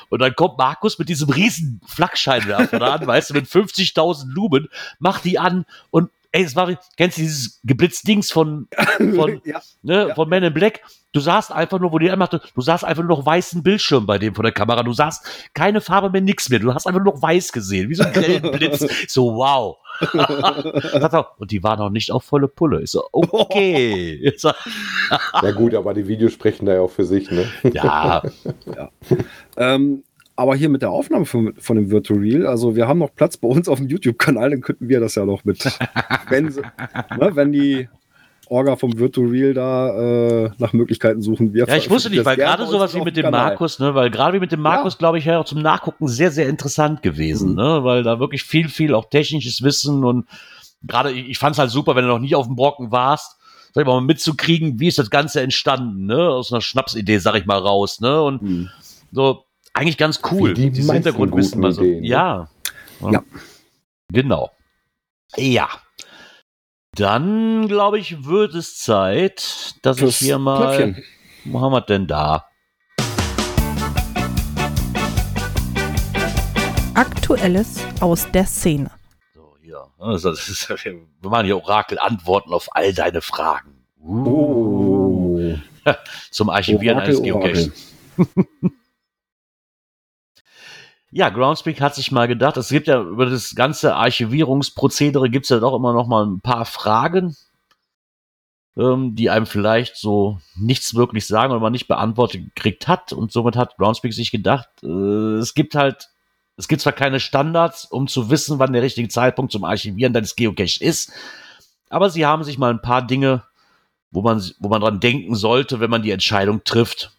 A: Und dann kommt Markus mit diesem riesen Flakscheinwerfer an, weißt du, mit 50.000 Lumen, macht die an und ey, es war, kennst du dieses Geblitzdings von, von,
B: ja,
A: ne,
B: Ja.
A: von Man in Black. Du sahst einfach nur, wo die anmachte, du sahst einfach nur noch weißen Bildschirm bei dem von der Kamera. Du sahst keine Farbe mehr, nix mehr. Du hast einfach nur noch weiß gesehen, wie so ein grellen Blitz. so, wow. Und die waren noch nicht auf volle Pulle. Ich so, okay.
C: Ja gut, aber die Videos sprechen da ja auch für sich, ne?
A: ja,
B: Ähm, aber hier mit der Aufnahme von, von dem Virtual Reel, also wir haben noch Platz bei uns auf dem YouTube-Kanal, dann könnten wir das ja noch mit. wenn, sie, ne, wenn die Orga vom Virtual Reel da äh, nach Möglichkeiten suchen. Wir
A: ja, ich wusste nicht, weil gerade sowas wie mit dem
B: Kanal.
A: Markus, ne, weil gerade wie mit dem Markus, glaube ich, ja auch zum Nachgucken sehr, sehr interessant gewesen,
B: Mhm.
A: ne, weil da wirklich viel, viel auch technisches Wissen und gerade, ich, ich fand es halt super, wenn du noch nie auf dem Brocken warst, sag ich mal, mitzukriegen, wie ist das Ganze entstanden, ne, aus einer Schnapsidee, sag ich mal, raus, ne, und
B: Hm.
A: so, eigentlich ganz cool,
C: Wie die
A: dieses Hintergrundwissen mal so,
C: Ideen, ne?
A: ja.
B: Ja.
A: Genau. Ja. Dann, glaube ich, wird es Zeit, dass ich
B: Fürs
A: hier mal. Wo haben wir denn da?
D: Aktuelles aus der Szene.
A: So, hier. Also, das ist, wir machen hier Orakel-Antworten auf all deine Fragen. Uh,
B: Oh.
A: Zum Archivieren
B: Orakel,
A: eines Geocaches. Ja, Groundspeak hat sich mal gedacht, es gibt ja über das ganze Archivierungsprozedere gibt es ja doch immer noch mal ein paar Fragen, ähm, die einem vielleicht so nichts wirklich sagen oder man nicht beantwortet gekriegt hat. Und somit hat Groundspeak sich gedacht, äh, es gibt halt, es gibt zwar keine Standards, um zu wissen, wann der richtige Zeitpunkt zum Archivieren deines Geocaches ist, aber sie haben sich mal ein paar Dinge, wo man, wo man dran denken sollte, wenn man die Entscheidung trifft.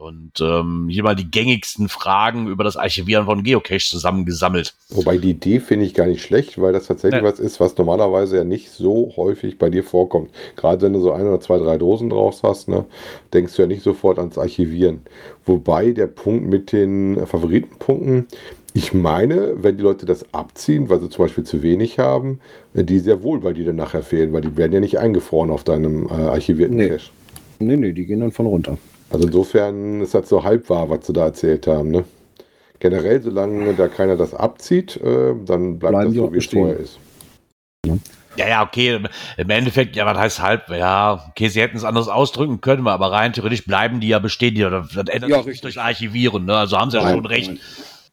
A: Und ähm, hier mal die gängigsten Fragen über das Archivieren von Geocache zusammengesammelt.
C: Wobei die Idee finde ich gar nicht schlecht, weil das tatsächlich
A: Ja.
C: was ist, was normalerweise ja nicht so häufig bei dir vorkommt. Gerade wenn du so ein oder zwei, drei Dosen draus hast, ne, denkst du ja nicht sofort ans Archivieren. Wobei der Punkt mit den äh, Favoritenpunkten, ich meine, wenn die Leute das abziehen, weil sie zum Beispiel zu wenig haben, äh, die sehr wohl bei dir dann nachher fehlen, weil die werden ja nicht eingefroren auf deinem äh, archivierten
B: Nee.
C: Cache.
B: Nee, nee, die gehen dann von runter.
C: Also insofern ist das so halb wahr, was sie da erzählt haben. Ne? Generell, solange da keiner das abzieht, äh, dann bleibt
B: Bleiben
C: das so, wie es vorher ist.
A: Ja, ja, okay. im- Endeffekt, ja, was heißt halb? Ja, okay, sie hätten es anders ausdrücken können, aber rein theoretisch bleiben die ja bestehen. Die, das ändert
B: Ja,
A: sich durch Archivieren. Ne? Also haben sie ja
C: Nein,
A: schon recht.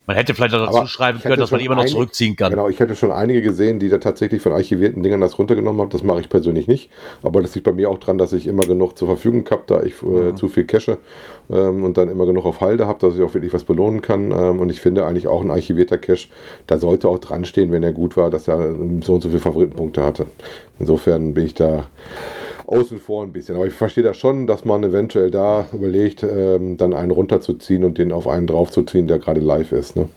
A: Man hätte vielleicht auch dazu schreiben können, dass man immer noch einige, zurückziehen kann.
C: Genau, ich hätte schon einige gesehen, die da tatsächlich von archivierten Dingern das runtergenommen haben. Das mache ich persönlich nicht. Aber das liegt bei mir auch dran, dass ich immer genug zur Verfügung habe, da ich äh, mhm. zu viel cache ähm, und dann immer genug auf Halde habe, dass ich auch wirklich was belohnen kann. Ähm, und ich finde eigentlich auch ein archivierter Cache, da sollte auch dran stehen, wenn er gut war, dass er so und so viele Favoritenpunkte hatte. Insofern bin ich da außen vor ein bisschen. Aber ich verstehe das schon, dass man eventuell da überlegt, ähm, dann einen runterzuziehen und den auf einen draufzuziehen, der gerade live ist. Ne?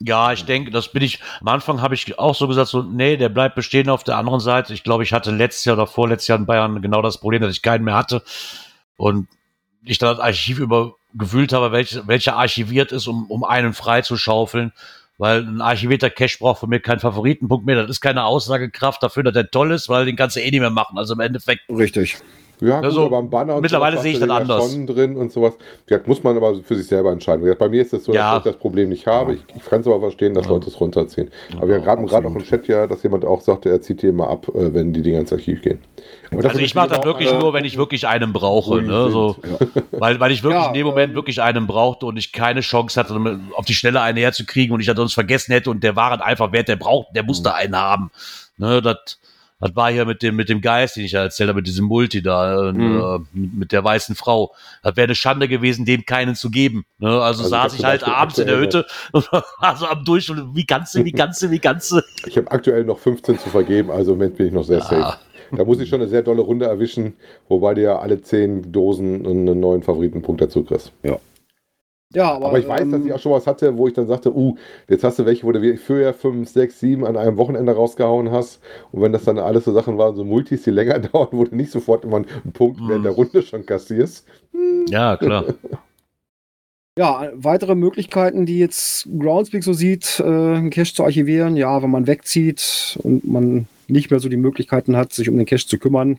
A: Ja, ich denke, das bin ich. Am Anfang habe ich auch so gesagt, so, nee, der bleibt bestehen auf der anderen Seite. Ich glaube, ich hatte letztes Jahr oder vorletztes Jahr in Bayern genau das Problem, dass ich keinen mehr hatte. Und ich dann das Archiv über gewühlt habe, welch, welcher archiviert ist, um, um einen freizuschaufeln weil ein archivierter Cache braucht von mir keinen Favoritenpunkt mehr. Das ist keine Aussagekraft dafür, dass der toll ist, weil den kannst du eh nicht mehr machen. Also im Endeffekt.
B: Richtig.
C: Ja, also, gut, aber am Banner
A: mittlerweile sehe ich das anders.
C: drin und sowas. Vielleicht muss man aber für sich selber entscheiden. Bei mir ist es so, ja. dass ich das Problem nicht habe. Ich, ich kann es aber verstehen, dass ja. Leute es runterziehen. Aber wir haben gerade auch im Chat ja, dass jemand auch sagte, er zieht die immer ab, äh, wenn die Dinge ins Archiv gehen.
A: also ich mache das wirklich nur, wenn ich wirklich einen brauche. Ne? So, ja. weil, weil ich wirklich in dem Moment wirklich einen brauchte und ich keine Chance hatte, auf die Schnelle einen herzukriegen und ich das sonst vergessen hätte und der war halt einfach wert, der braucht, der musste mhm. einen haben. Ne, das das war hier mit dem, mit dem Geist, den ich ja erzählt habe, mit diesem Multi da, mhm. äh, mit der weißen Frau. Das wäre eine Schande gewesen, dem keinen zu geben. Ne? Also, also saß ich halt abends in der Hütte und war so am Durch und wie kannst du, wie kannst du, wie kannst du.
C: Ich habe aktuell noch 15 zu vergeben, also im Moment bin ich noch sehr ja. safe. Da muss ich schon eine sehr dolle Runde erwischen, wobei du ja alle 10 Dosen einen neuen Favoritenpunkt dazu kriegst.
B: Ja.
C: Ja, aber, aber ich weiß, ähm, dass ich auch schon was hatte, wo ich dann sagte, uh, jetzt hast du welche, wo du früher 5, 6, 7 an einem Wochenende rausgehauen hast. Und wenn das dann alles so Sachen waren, so Multis, die länger dauern, wo du nicht sofort immer einen Punkt in der Runde schon kassierst.
A: Hm. Ja, klar.
B: Ja, weitere Möglichkeiten, die jetzt Groundspeak so sieht, äh, einen Cache zu archivieren. Ja, wenn man wegzieht und man nicht mehr so die Möglichkeiten hat, sich um den Cache zu kümmern,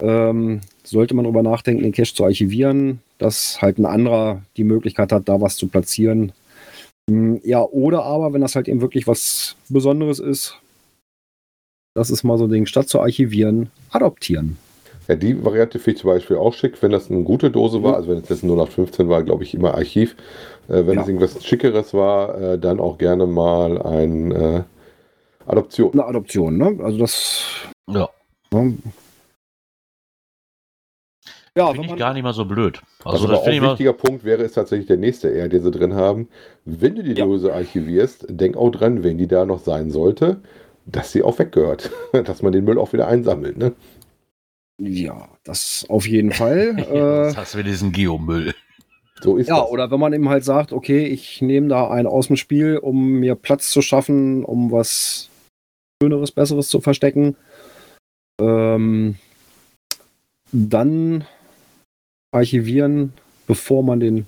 B: ähm, sollte man darüber nachdenken, den Cache zu archivieren, dass halt ein anderer die Möglichkeit hat, da was zu platzieren. Hm, ja, oder aber, wenn das halt eben wirklich was Besonderes ist, das ist mal so ein Ding, statt zu archivieren, adoptieren.
C: Ja, die Variante finde ich zum Beispiel auch schick, wenn das eine gute Dose war, mhm. also wenn es jetzt nur nach 15 war, glaube ich, immer Archiv. Äh, wenn ja. es irgendwas Schickeres war, äh, dann auch gerne mal ein äh, Adoption.
B: Eine Adoption, ne? Also das. Ja.
A: Ja, finde ich gar nicht mal so blöd.
C: Also, also das ein wichtiger Punkt wäre es tatsächlich der nächste R, den sie drin haben. Wenn du die ja. Dose archivierst, denk auch dran, wenn die da noch sein sollte, dass sie auch weggehört. dass man den Müll auch wieder einsammelt, ne?
B: Ja, das auf jeden Fall.
A: Jetzt hast du diesen Geomüll.
B: So ist ja, das. oder wenn man eben halt sagt, okay, ich nehme da einen aus dem Spiel, um mir Platz zu schaffen, um was Schöneres, Besseres zu verstecken. Ähm, dann archivieren, bevor man den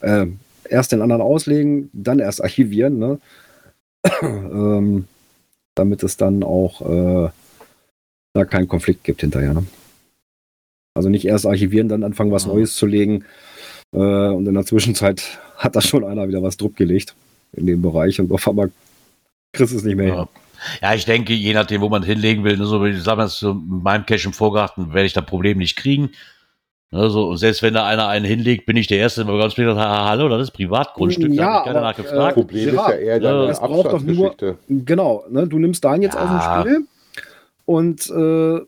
B: äh, erst den anderen auslegen, dann erst archivieren, ne? ähm, damit es dann auch äh, da keinen Konflikt gibt hinterher. Ne? Also nicht erst archivieren, dann anfangen, was Neues zu legen. Äh, und in der Zwischenzeit hat da schon einer wieder was Druck gelegt in dem Bereich und auf einmal kriegst du es nicht mehr
A: ja. hin. Ja, ich denke, je nachdem, wo man hinlegen will, ne, so wie ich sage, so mit meinem Cache im Vorgarten werde ich das Problem nicht kriegen. Also, und selbst wenn da einer einen hinlegt, bin ich der Erste, der ganz sagt, hallo, das ist Privatgrundstück,
B: ja, da hat keiner nachgefragt. Äh, Problem ist ja eher deine ja, braucht doch nur, Genau, ne, du nimmst deinen jetzt ja. aus dem Spiel und äh,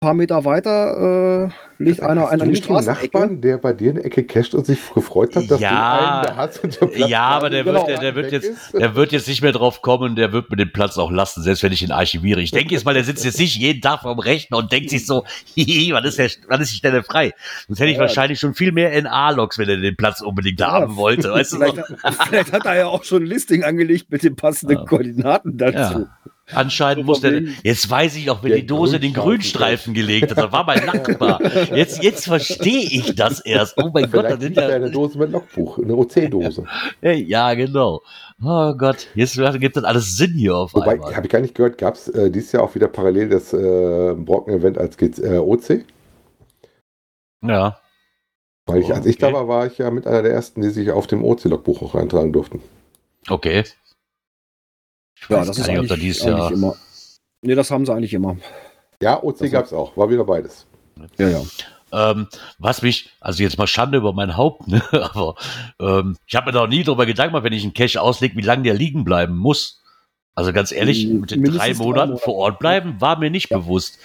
B: paar Meter weiter äh, liegt einer an der
C: Straßenecke. Nachbarn, der bei dir in der Ecke casht und sich gefreut hat, dass
A: ja, du einen da hast und der Platz Ja, aber der, genau, wird, der, der wird jetzt, der wird jetzt nicht mehr drauf kommen, der wird mir den Platz auch lassen, selbst wenn ich ihn archiviere. Ich denke jetzt mal, der sitzt jetzt nicht jeden Tag vorm Rechner und denkt sich so, hihi, wann ist, der, wann ist die Stelle frei? Sonst hätte ich ja. wahrscheinlich schon viel mehr NA-Logs, wenn er den Platz unbedingt ja, haben wollte. Weißt
B: vielleicht, du vielleicht hat er ja auch schon ein Listing angelegt mit den passenden Koordinaten dazu.
A: Anscheinend muss der, jetzt weiß ich auch, wenn die Dose den Grünstreifen gelegt hat, das war mein Nachbar. Jetzt, jetzt verstehe ich das erst. Oh mein Gott,
C: da sind ja eine Dose mit Logbuch, eine OC-Dose.
A: Ja, genau. Oh Gott, jetzt gibt das alles Sinn hier auf
C: Wobei, einmal. habe ich gar nicht gehört, gab es äh, dieses Jahr auch wieder parallel das äh, Brocken-Event als äh, OC?
A: Ja.
C: Weil ich, als okay. ich da war, war ich ja mit einer der ersten, die sich auf dem OC-Logbuch auch eintragen durften.
A: Okay.
B: Ja, das ist nicht, eigentlich, dieses Jahr. immer. Nee, das haben sie eigentlich immer.
C: Ja, OC gab es auch. War wieder beides.
A: Ja, ja. Ähm, was mich, also jetzt mal Schande über mein Haupt, ne? aber ähm, ich habe mir noch nie darüber Gedanken gemacht, wenn ich einen Cache auslege, wie lange der liegen bleiben muss. Also ganz ehrlich, mit den drei Monaten vor Ort bleiben, war mir nicht ja. bewusst.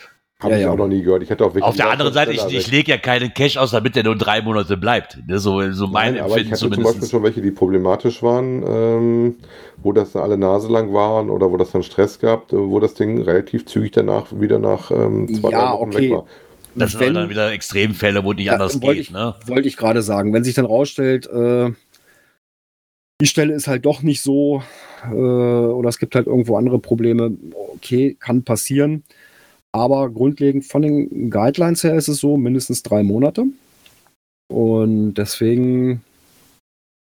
C: Habe ja, ich ja. auch noch nie gehört. Ich hätte auch
A: wirklich Auf der anderen Seite, ich, ich lege ja keinen Cash aus, damit der nur drei Monate bleibt. So, so mein Nein,
C: aber Empfinden ich hatte zum Beispiel schon welche, die problematisch waren, ähm, wo das dann alle Nase lang waren oder wo das dann Stress gab, wo das Ding relativ zügig danach wieder nach ähm,
B: zwei ja, Wochen okay. weg war.
A: Das sind dann wieder Extremfälle, wo nicht ja, anders
B: geht. Ich,
A: ne?
B: Wollte ich gerade sagen. Wenn sich dann rausstellt, äh, die Stelle ist halt doch nicht so äh, oder es gibt halt irgendwo andere Probleme, okay, kann passieren. Aber grundlegend von den Guidelines her ist es so, mindestens drei Monate. Und deswegen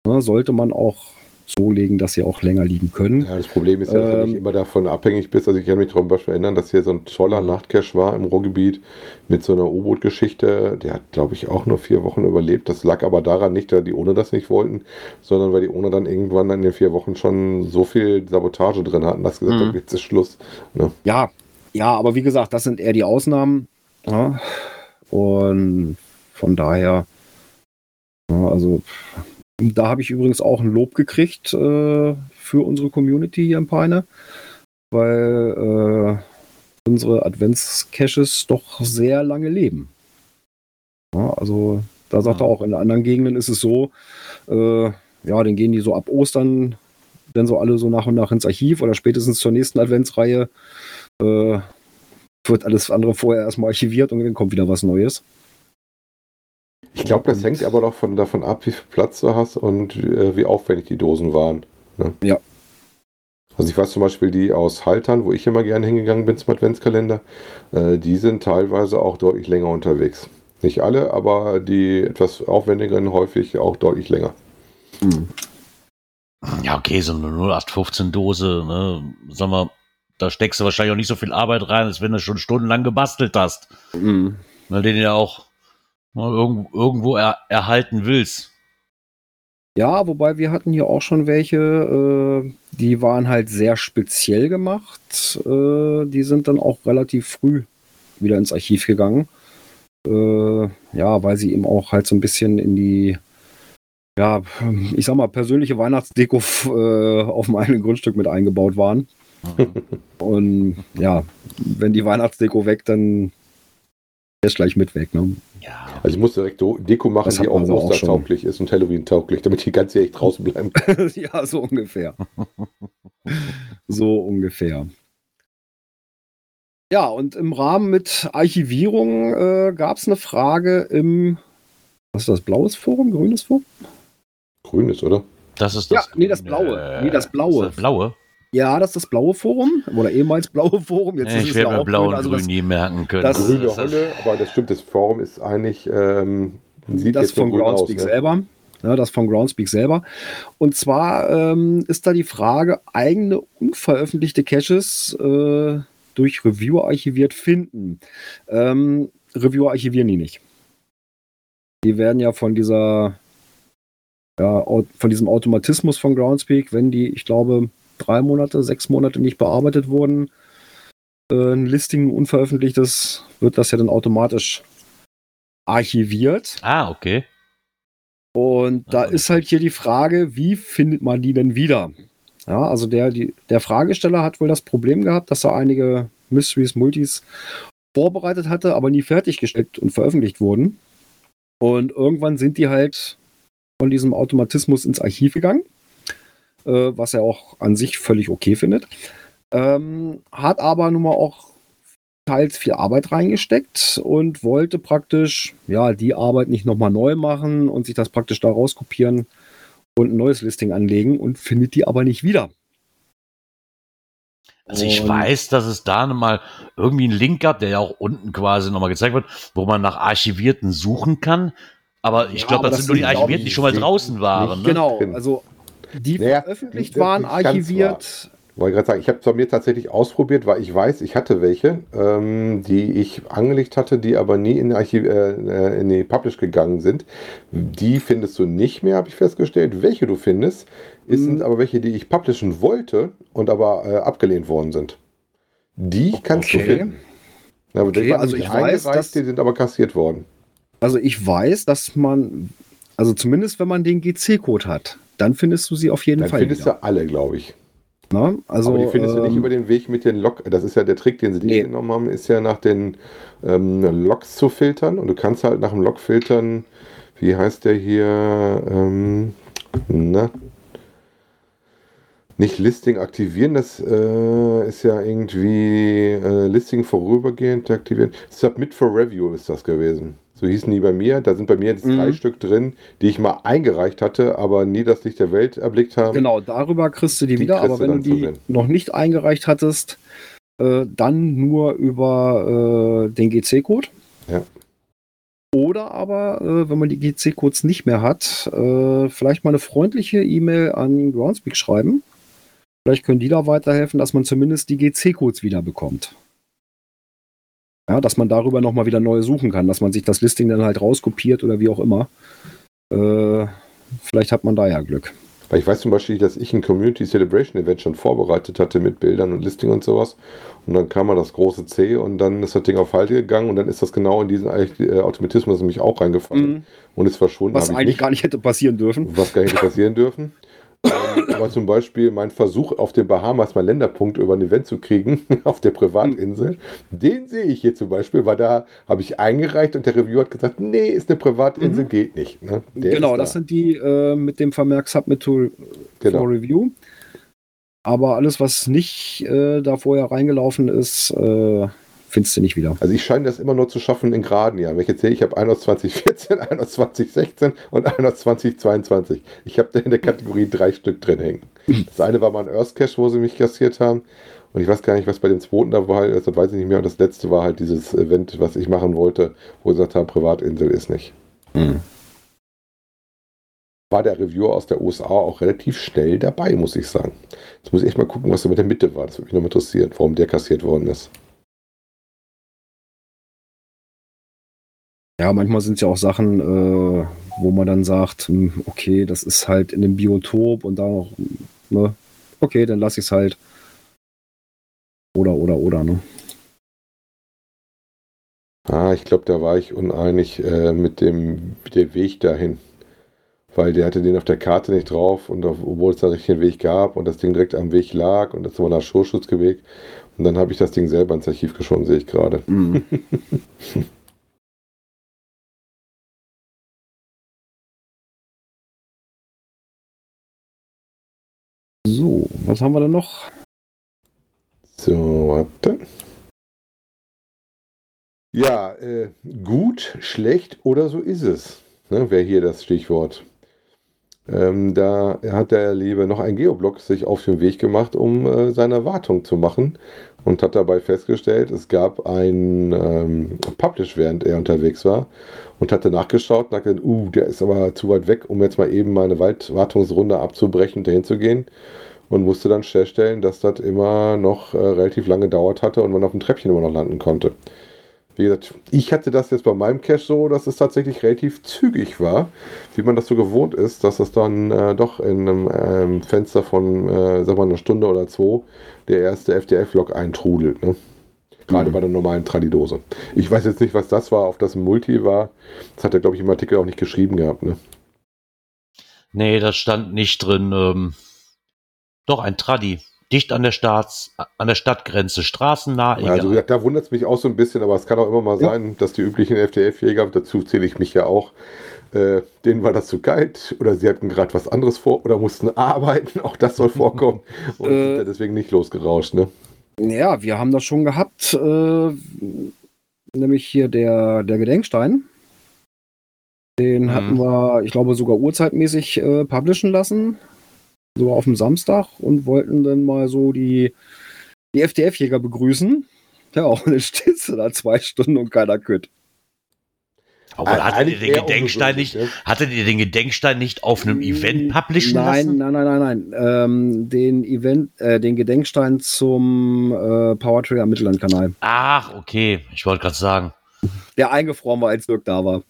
B: ne, sollte man auch so legen, dass sie auch länger liegen können.
C: Ja, das Problem ist ja, dass ähm, du nicht immer davon abhängig bist. Also ich kann mich zum Beispiel erinnern, dass hier so ein toller Nachtcache war im Ruhrgebiet mit so einer U-Boot-Geschichte. Der hat, glaube ich, auch nur vier Wochen überlebt. Das lag aber daran nicht, dass die ohne das nicht wollten, sondern weil die ohne dann irgendwann in den vier Wochen schon so viel Sabotage drin hatten, dass gesagt mhm. jetzt ist Schluss.
B: Ne? Ja, ja, aber wie gesagt, das sind eher die Ausnahmen. Ja. Und von daher, ja, also da habe ich übrigens auch ein Lob gekriegt äh, für unsere Community hier in Peine, weil äh, unsere Advents-Caches doch sehr lange leben. Ja, also da sagt er auch, in anderen Gegenden ist es so, äh, ja, dann gehen die so ab Ostern dann so alle so nach und nach ins Archiv oder spätestens zur nächsten Adventsreihe äh, wird alles andere vorher erstmal archiviert und dann kommt wieder was Neues.
C: Ich glaube, das hängt aber doch von, davon ab, wie viel Platz du hast und äh, wie aufwendig die Dosen waren.
B: Ne? Ja.
C: Also ich weiß zum Beispiel die aus Haltern, wo ich immer gerne hingegangen bin zum Adventskalender, äh, die sind teilweise auch deutlich länger unterwegs. Nicht alle, aber die etwas aufwendigeren häufig auch deutlich länger.
A: Mhm. Ja, okay, so eine 0815 Dose, ne, sag mal, da steckst du wahrscheinlich auch nicht so viel Arbeit rein, als wenn du schon stundenlang gebastelt hast. Mhm. Weil den ja auch irgendwo, irgendwo er, erhalten willst.
B: Ja, wobei wir hatten hier auch schon welche, äh, die waren halt sehr speziell gemacht. Äh, die sind dann auch relativ früh wieder ins Archiv gegangen. Äh, ja, weil sie eben auch halt so ein bisschen in die, ja, ich sag mal, persönliche Weihnachtsdeko äh, auf dem eigenen Grundstück mit eingebaut waren. Und ja, wenn die Weihnachtsdeko weg, dann ist gleich mit weg. Ne?
C: Ja. Also ich muss direkt Deko machen, die auch ostertauglich ist und Halloween-tauglich, damit die ganz ehrlich draußen bleiben.
B: ja, so ungefähr. so ungefähr. Ja, und im Rahmen mit Archivierung äh, gab es eine Frage im, was ist das, blaues Forum, grünes Forum?
C: Grünes, oder?
A: Das ist das.
B: Ja, nee, das blaue. Nee, das blaue.
A: Das blaue?
B: Ja, das ist das blaue Forum oder ehemals blaue Forum.
A: Jetzt ich werde mir blau und also grün nie merken können.
C: Das grüne Holle, aber das stimmt, das Forum ist eigentlich ähm,
B: sieht das von Groundspeak aus, ne? selber. Ja, das von Groundspeak selber. Und zwar ähm, ist da die Frage, eigene unveröffentlichte Caches äh, durch Reviewer archiviert finden. Ähm, Reviewer archivieren die nicht. Die werden ja von dieser ja, von diesem Automatismus von Groundspeak, wenn die, ich glaube, drei Monate, sechs Monate nicht bearbeitet wurden, äh, ein Listing unveröffentlichtes, wird das ja dann automatisch archiviert.
A: Ah, okay.
B: Und da also, ist halt hier die Frage, wie findet man die denn wieder? Ja, also der, die, der Fragesteller hat wohl das Problem gehabt, dass er einige Mysteries, Multis vorbereitet hatte, aber nie fertiggestellt und veröffentlicht wurden. Und irgendwann sind die halt von diesem Automatismus ins Archiv gegangen äh, was er auch an sich völlig okay findet. Ähm, hat aber nun mal auch teils viel Arbeit reingesteckt und wollte praktisch ja die Arbeit nicht nochmal neu machen und sich das praktisch da rauskopieren und ein neues Listing anlegen und findet die aber nicht wieder.
A: Also ich weiß, dass es da nochmal irgendwie einen Link gab, der ja auch unten quasi nochmal gezeigt wird, wo man nach Archivierten suchen kann. Aber ich ja, glaube, das, das sind nur die Archivierten, die schon mal draußen waren.
B: Ne? Genau, also die naja, veröffentlicht waren, archiviert.
C: Wollte gerade sagen, ich habe es bei mir tatsächlich ausprobiert, weil ich weiß, ich hatte welche, ähm, die ich angelegt hatte, die aber nie in, Archiv, äh, äh, in die Publish gegangen sind. Die findest du nicht mehr, habe ich festgestellt. Welche du findest, ist, sind mhm. aber welche, die ich publishen wollte und aber äh, abgelehnt worden sind. Die kannst okay. du finden.
B: Aber okay, also ich weiß, dass,
C: die sind aber kassiert worden.
B: Also ich weiß, dass man, also zumindest wenn man den GC-Code hat, dann findest du sie auf jeden
C: dann
B: Fall.
C: Dann findest wieder. du alle, glaube ich.
B: Na, also,
C: Aber die findest ähm, du nicht ähm, über den Weg mit den Lok. Das ist ja der Trick, den sie nee. genommen haben, ist ja nach den ähm, Loks zu filtern. Und du kannst halt nach dem Lok filtern, wie heißt der hier? Ähm, na, nicht Listing aktivieren, das äh, ist ja irgendwie äh, Listing vorübergehend aktivieren. Submit for Review ist das gewesen. So hießen die bei mir. Da sind bei mir jetzt mhm. drei Stück drin, die ich mal eingereicht hatte, aber nie das Licht der Welt erblickt haben.
B: Genau, darüber kriegst du die, die wieder, aber wenn du die noch nicht eingereicht hattest, äh, dann nur über äh, den GC-Code.
C: Ja.
B: Oder aber, äh, wenn man die GC-Codes nicht mehr hat, äh, vielleicht mal eine freundliche E-Mail an Groundspeak schreiben. Vielleicht können die da weiterhelfen, dass man zumindest die GC-Codes wieder bekommt. Ja, dass man darüber nochmal wieder neu suchen kann, dass man sich das Listing dann halt rauskopiert oder wie auch immer. Äh, vielleicht hat man da ja Glück.
C: Weil ich weiß zum Beispiel, dass ich ein Community Celebration Event schon vorbereitet hatte mit Bildern und Listing und sowas. Und dann kam mal das große C und dann ist das Ding auf Halte gegangen und dann ist das genau in diesen äh, Automatismus nämlich auch reingefallen
B: mhm.
C: und ist verschwunden.
B: Was eigentlich nicht. gar nicht hätte passieren dürfen.
C: Was gar nicht hätte passieren dürfen. Aber zum Beispiel mein Versuch auf den Bahamas mal Länderpunkt über ein Event zu kriegen, auf der Privatinsel, den sehe ich hier zum Beispiel, weil da habe ich eingereicht und der Reviewer hat gesagt, nee, ist eine Privatinsel, mhm. geht nicht. Ne?
B: Genau, das da. sind die äh, mit dem Vermerk Submit to genau. for Review. Aber alles, was nicht äh, da vorher reingelaufen ist, äh, findest du nicht wieder.
C: Also ich scheine das immer nur zu schaffen in geraden Jahren. Wenn ich jetzt sehe, ich habe 2114, 2116 und 2122. Ich habe da in der Kategorie drei Stück drin hängen. Das eine war mal ein Earth Cache, wo sie mich kassiert haben. Und ich weiß gar nicht, was bei dem zweiten da war, das weiß ich nicht mehr. Und das letzte war halt dieses Event, was ich machen wollte, wo sie gesagt haben, Privatinsel ist nicht. Mhm. War der Reviewer aus der USA auch relativ schnell dabei, muss ich sagen. Jetzt muss ich echt mal gucken, was da mit der Mitte war. Das würde mich noch interessieren, warum der kassiert worden ist.
B: Ja, manchmal sind es ja auch Sachen, äh, wo man dann sagt, hm, okay, das ist halt in einem Biotop und da noch, ne, okay, dann lasse ich es halt. Oder, oder, oder, ne?
C: Ah, ich glaube, da war ich uneinig äh, mit dem der Weg dahin. Weil der hatte den auf der Karte nicht drauf und obwohl es da richtig einen Weg gab und das Ding direkt am Weg lag und das war nach Schurschutzgeweg. Und dann habe ich das Ding selber ins Archiv geschoben, sehe ich gerade. Mm.
B: So, was haben wir denn noch?
C: So, warte. Ja, äh, gut, schlecht oder so ist es. Ne, Wäre hier das Stichwort. Ähm, da hat der Liebe noch ein Geoblock sich auf den Weg gemacht, um äh, seine Wartung zu machen und hat dabei festgestellt, es gab ein ähm, Publish, während er unterwegs war und hatte nachgeschaut und hat gesagt, uh, der ist aber zu weit weg, um jetzt mal eben meine Waldwartungsrunde abzubrechen und dahin zu gehen und musste dann feststellen, dass das immer noch äh, relativ lange gedauert hatte und man auf dem Treppchen immer noch landen konnte. Wie gesagt, ich hatte das jetzt bei meinem Cache so, dass es tatsächlich relativ zügig war, wie man das so gewohnt ist, dass es dann äh, doch in einem ähm, Fenster von, äh, sag mal, einer Stunde oder zwei der erste FDF-Log eintrudelt. Ne? Gerade mhm. bei der normalen Tradidose. Ich weiß jetzt nicht, was das war, auf das ein Multi war. Das hat er, glaube ich, im Artikel auch nicht geschrieben gehabt. Ne?
A: Nee, das stand nicht drin. Ähm, doch, ein Tradi dicht an der, Staats, an der Stadtgrenze, straßennah.
C: Ja, also da wundert es mich auch so ein bisschen, aber es kann auch immer mal ja. sein, dass die üblichen FDF-Jäger, dazu zähle ich mich ja auch, äh, denen war das zu kalt oder sie hatten gerade was anderes vor oder mussten arbeiten, auch das soll vorkommen und äh, sind deswegen nicht losgerauscht, ne?
B: Ja, wir haben das schon gehabt, äh, nämlich hier der, der Gedenkstein. Den mhm. hatten wir, ich glaube, sogar urzeitmäßig äh, publishen lassen so auf dem Samstag und wollten dann mal so die, die FDF-Jäger begrüßen. Ja, und dann stehst du da zwei Stunden und keiner kütt.
A: Aber hattet ihr den Gedenkstein nicht, ja. hattet ihr den Gedenkstein nicht auf einem Event publishen
B: nein,
A: lassen?
B: Nein, nein, nein, nein. Ähm, den Event, äh, den Gedenkstein zum äh, Power Trigger Mittellandkanal.
A: Ach, okay. Ich wollte gerade sagen.
B: Der eingefroren war, als Dirk da war.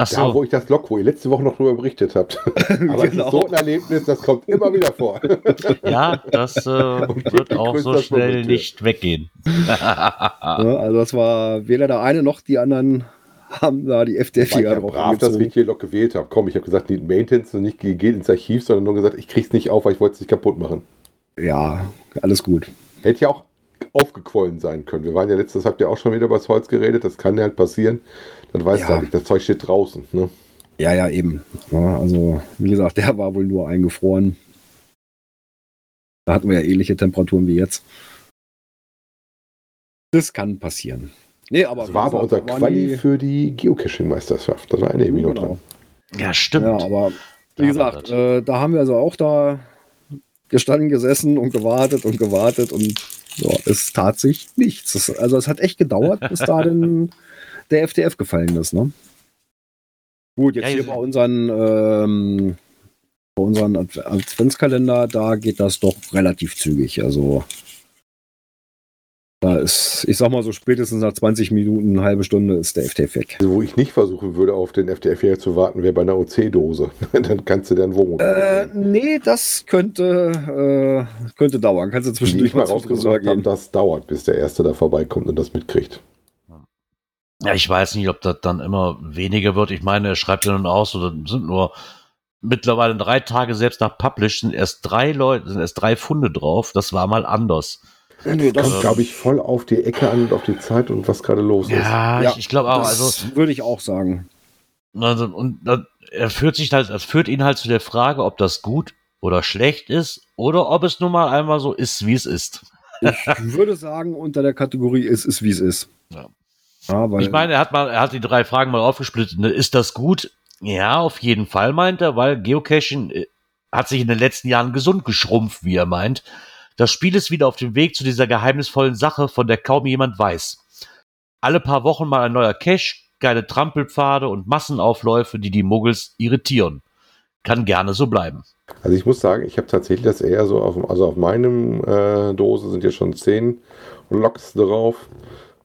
C: Ach so. Da, wo ich das Log, wo ihr letzte Woche noch drüber berichtet habt. Aber genau. so ein Erlebnis, das kommt immer wieder vor.
A: ja, das äh, wird auch so schnell nicht weggehen.
B: ja, also das war weder der eine noch die anderen haben da die FDF-Jäger
C: drauf brav, dass ich hier Lok gewählt habe. Komm, ich habe gesagt, die Maintenance und nicht geht ins Archiv, sondern nur gesagt, ich krieg's nicht auf, weil ich wollte es nicht kaputt machen.
B: Ja, alles gut.
C: Hätte ja auch aufgequollen sein können. Wir waren ja letztes, habt ihr auch schon wieder über das Holz geredet, das kann ja halt passieren. Dann weißt ja. du nicht, das Zeug steht draußen. Ne?
B: Ja, ja, eben. Ja, also, wie gesagt, der war wohl nur eingefroren. Da hatten wir ja ähnliche Temperaturen wie jetzt. Das kann passieren.
C: Nee, aber das war aber unser Quali die... für die Geocaching-Meisterschaft. Das war eine Minute genau.
A: Ja, stimmt.
B: Ja, aber wie gesagt, äh, da haben wir also auch da gestanden, gesessen und gewartet und gewartet und ja, es tat sich nichts. Das, also es hat echt gedauert, bis da denn der FDF gefallen ist. Ne? Gut, jetzt ja, hier bei unseren, ähm, bei unseren Adventskalender, da geht das doch relativ zügig. Also da ist, ich sag mal so, spätestens nach 20 Minuten, eine halbe Stunde ist der FTF weg.
C: Also wo ich nicht versuchen würde, auf den FTF hier zu warten, wäre bei einer OC-Dose. dann kannst du dann wo.
B: Äh, nee, das könnte, äh, könnte dauern. Kannst du zwischendurch
C: mal rausgesucht haben, das dauert, bis der Erste da vorbeikommt und das mitkriegt.
A: Ja, ich weiß nicht, ob das dann immer weniger wird. Ich meine, er schreibt ja nun aus, oder sind nur mittlerweile drei Tage selbst nach Publish sind erst drei Leute, sind erst drei Funde drauf. Das war mal anders.
C: Nee, das kommt, glaube ich, voll auf die Ecke an und auf die Zeit und was gerade los
A: ja, ist. Ja, ich, ich glaube auch.
B: Also würde ich auch sagen.
A: Also, und er führt sich halt, es führt ihn halt zu der Frage, ob das gut oder schlecht ist oder ob es nun mal einmal so ist, wie es ist.
B: Ich würde sagen, unter der Kategorie ist es, wie es ist.
A: Ja. Ja, ich meine, er hat mal, er hat die drei Fragen mal aufgesplittet. Ne? Ist das gut? Ja, auf jeden Fall meint er, weil Geocaching äh, hat sich in den letzten Jahren gesund geschrumpft, wie er meint. Das Spiel ist wieder auf dem Weg zu dieser geheimnisvollen Sache, von der kaum jemand weiß. Alle paar Wochen mal ein neuer Cache, geile Trampelpfade und Massenaufläufe, die die Muggels irritieren. Kann gerne so bleiben.
C: Also ich muss sagen, ich habe tatsächlich das eher so auf, also auf meinem äh, Dose sind ja schon zehn Loks drauf.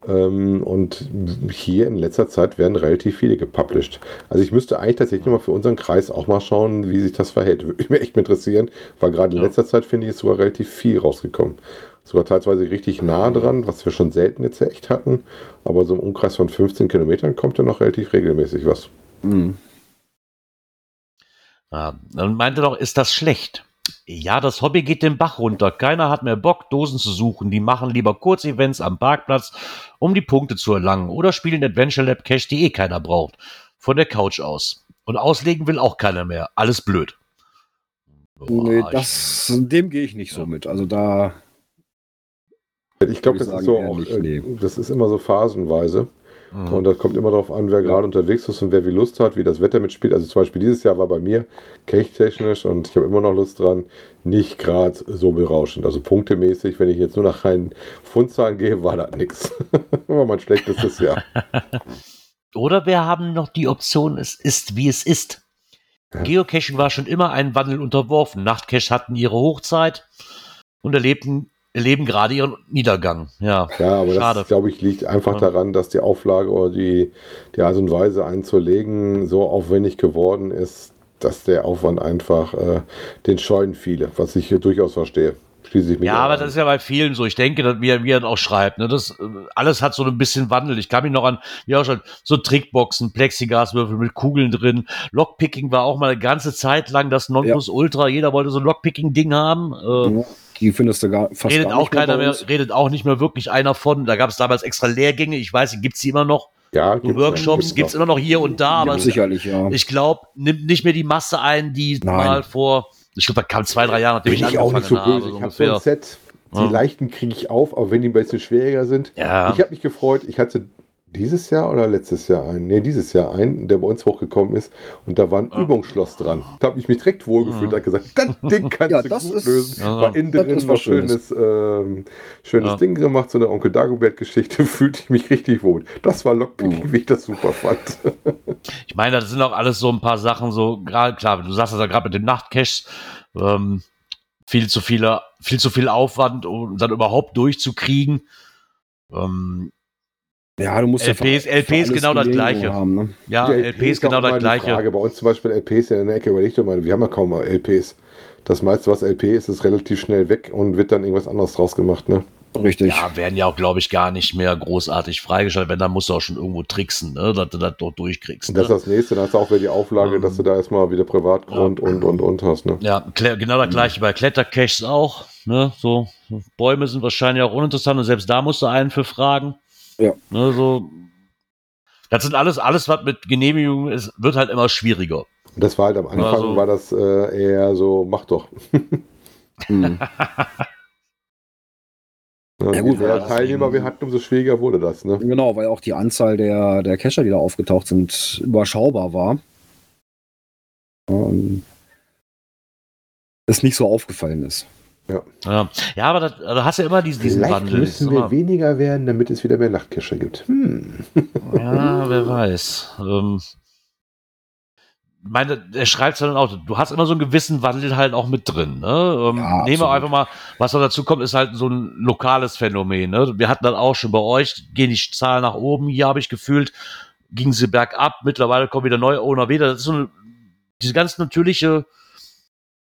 C: Ähm, und hier in letzter Zeit werden relativ viele gepublished. Also ich müsste eigentlich tatsächlich mal für unseren Kreis auch mal schauen, wie sich das verhält. Würde mich echt interessieren, weil gerade in ja. letzter Zeit finde ich es sogar relativ viel rausgekommen. Sogar teilweise richtig nah dran, was wir schon selten jetzt echt hatten. Aber so im Umkreis von 15 Kilometern kommt ja noch relativ regelmäßig was. Mhm.
A: Ja, dann meinte doch, ist das schlecht? Ja, das Hobby geht den Bach runter. Keiner hat mehr Bock, Dosen zu suchen. Die machen lieber Kurzevents am Parkplatz, um die Punkte zu erlangen. Oder spielen Adventure Lab Cash, die eh keiner braucht. Von der Couch aus. Und auslegen will auch keiner mehr. Alles blöd.
B: Boah, nee, das, dem gehe ich nicht so mit. Also da.
C: Ich glaube, das ist so auch, nicht, nee. das ist immer so phasenweise. Mhm. Und das kommt immer darauf an, wer gerade unterwegs ist und wer wie Lust hat, wie das Wetter mitspielt. Also zum Beispiel dieses Jahr war bei mir technisch und ich habe immer noch Lust dran, nicht gerade so berauschend. Also punktemäßig, wenn ich jetzt nur nach reinen Fundzahlen gehe, war das nichts. War mein schlechtestes Jahr.
A: Oder wir haben noch die Option, es ist wie es ist. Geocaching war schon immer ein Wandel unterworfen. Nachtcache hatten ihre Hochzeit und erlebten erleben gerade ihren Niedergang. Ja,
C: ja aber schade. das, glaube ich, liegt einfach daran, dass die Auflage oder die, die Art und Weise einzulegen so aufwendig geworden ist, dass der Aufwand einfach äh, den scheuen viele, was ich hier durchaus verstehe.
A: Schließe ich mich ja, aber an. das ist ja bei vielen so. Ich denke, dass, wie, er, wie er auch schreibt, ne, das äh, alles hat so ein bisschen Wandel. Ich kann mich noch an, wie auch schon, so Trickboxen, Plexigaswürfel mit Kugeln drin. Lockpicking war auch mal eine ganze Zeit lang das Nonplusultra. Ja. Jeder wollte so ein Lockpicking-Ding haben. Äh, ja
B: die findest du gar fast
A: redet
B: gar
A: auch keiner mehr, redet auch nicht mehr wirklich einer von. Da gab es damals extra Lehrgänge. Ich weiß, gibt es die immer noch?
C: Ja,
A: so Workshops gibt es immer noch hier und da, aber
B: sicherlich, ja.
A: ich glaube, nimmt nicht mehr die Masse ein, die Nein. mal vor, ich glaube, da kam zwei, drei Jahre,
C: nachdem ich, ich auch nicht so böse. Habe, ich habe so ein Set, die ja. leichten kriege ich auf, aber wenn die ein bisschen schwieriger sind.
A: Ja.
C: Ich habe mich gefreut, ich hatte dieses Jahr oder letztes Jahr ein? Ne, dieses Jahr ein, der bei uns hochgekommen ist. Und da war ein ah. Übungsschloss dran. Da habe ich mich direkt wohlgefühlt. Da gesagt, das Ding kannst ja, du das gut ist, lösen. Ja, war innen drin was schönes, ähm, schönes ja. Ding gemacht, so eine Onkel Dagobert-Geschichte. Fühlte ich mich richtig wohl. Das war Lockpicking, uh. wie ich das super fand.
A: ich meine, das sind auch alles so ein paar Sachen, so gerade, klar, du sagst das ja gerade mit dem Nachtcache, ähm, viel zu viele, viel zu viel Aufwand, um dann überhaupt durchzukriegen. Ähm,
B: ja, du musst
A: LPs, ja LP ist genau das gleiche. Haben, ne? Ja, LP ist genau das gleiche.
C: Frage. Bei uns zum Beispiel LPs in der Ecke, überleg doch mal, wir haben ja kaum mal LPs. Das meiste, was LP ist, ist relativ schnell weg und wird dann irgendwas anderes draus gemacht, ne?
A: Richtig. Ja, werden ja auch, glaube ich, gar nicht mehr großartig freigeschaltet. Wenn, dann musst du auch schon irgendwo tricksen, ne? dass du das dort durchkriegst.
C: Ne? Das ist das nächste, dann hast du auch wieder die Auflage, ähm, dass du da erstmal wieder Privatgrund ja. und, und, und hast. Ne?
A: Ja, genau das gleiche bei Klettercaches auch. Ne? So, Bäume sind wahrscheinlich auch uninteressant und selbst da musst du einen für fragen.
B: Ja.
A: Ne, so, das sind alles, alles, was mit Genehmigung ist, wird halt immer schwieriger.
C: Das war halt am Anfang, also, war das äh, eher so, mach doch. hm. Ja, gut, je mehr Teilnehmer wir hatten, umso schwieriger wurde das. Ne?
B: Genau, weil auch die Anzahl der, der Cacher, die da aufgetaucht sind, überschaubar war. Und es nicht so aufgefallen ist.
A: Ja. ja. Ja, aber da also hast du ja immer diesen, diesen
C: Vielleicht Wandel. müssen wir weniger werden, damit es wieder mehr Nachtcacher gibt. Hm.
A: Ja, wer weiß. Ähm, meine, er schreibt es dann auch, du hast immer so einen gewissen Wandel halt auch mit drin. Ne? Ähm, ja, nehmen wir einfach mal, was da dazu kommt, ist halt so ein lokales Phänomen. Ne? Wir hatten dann auch schon bei euch, gehen die Zahlen nach oben, hier habe ich gefühlt, gingen sie bergab, mittlerweile kommen wieder neue Owner wieder. Das ist so eine, diese ganz natürliche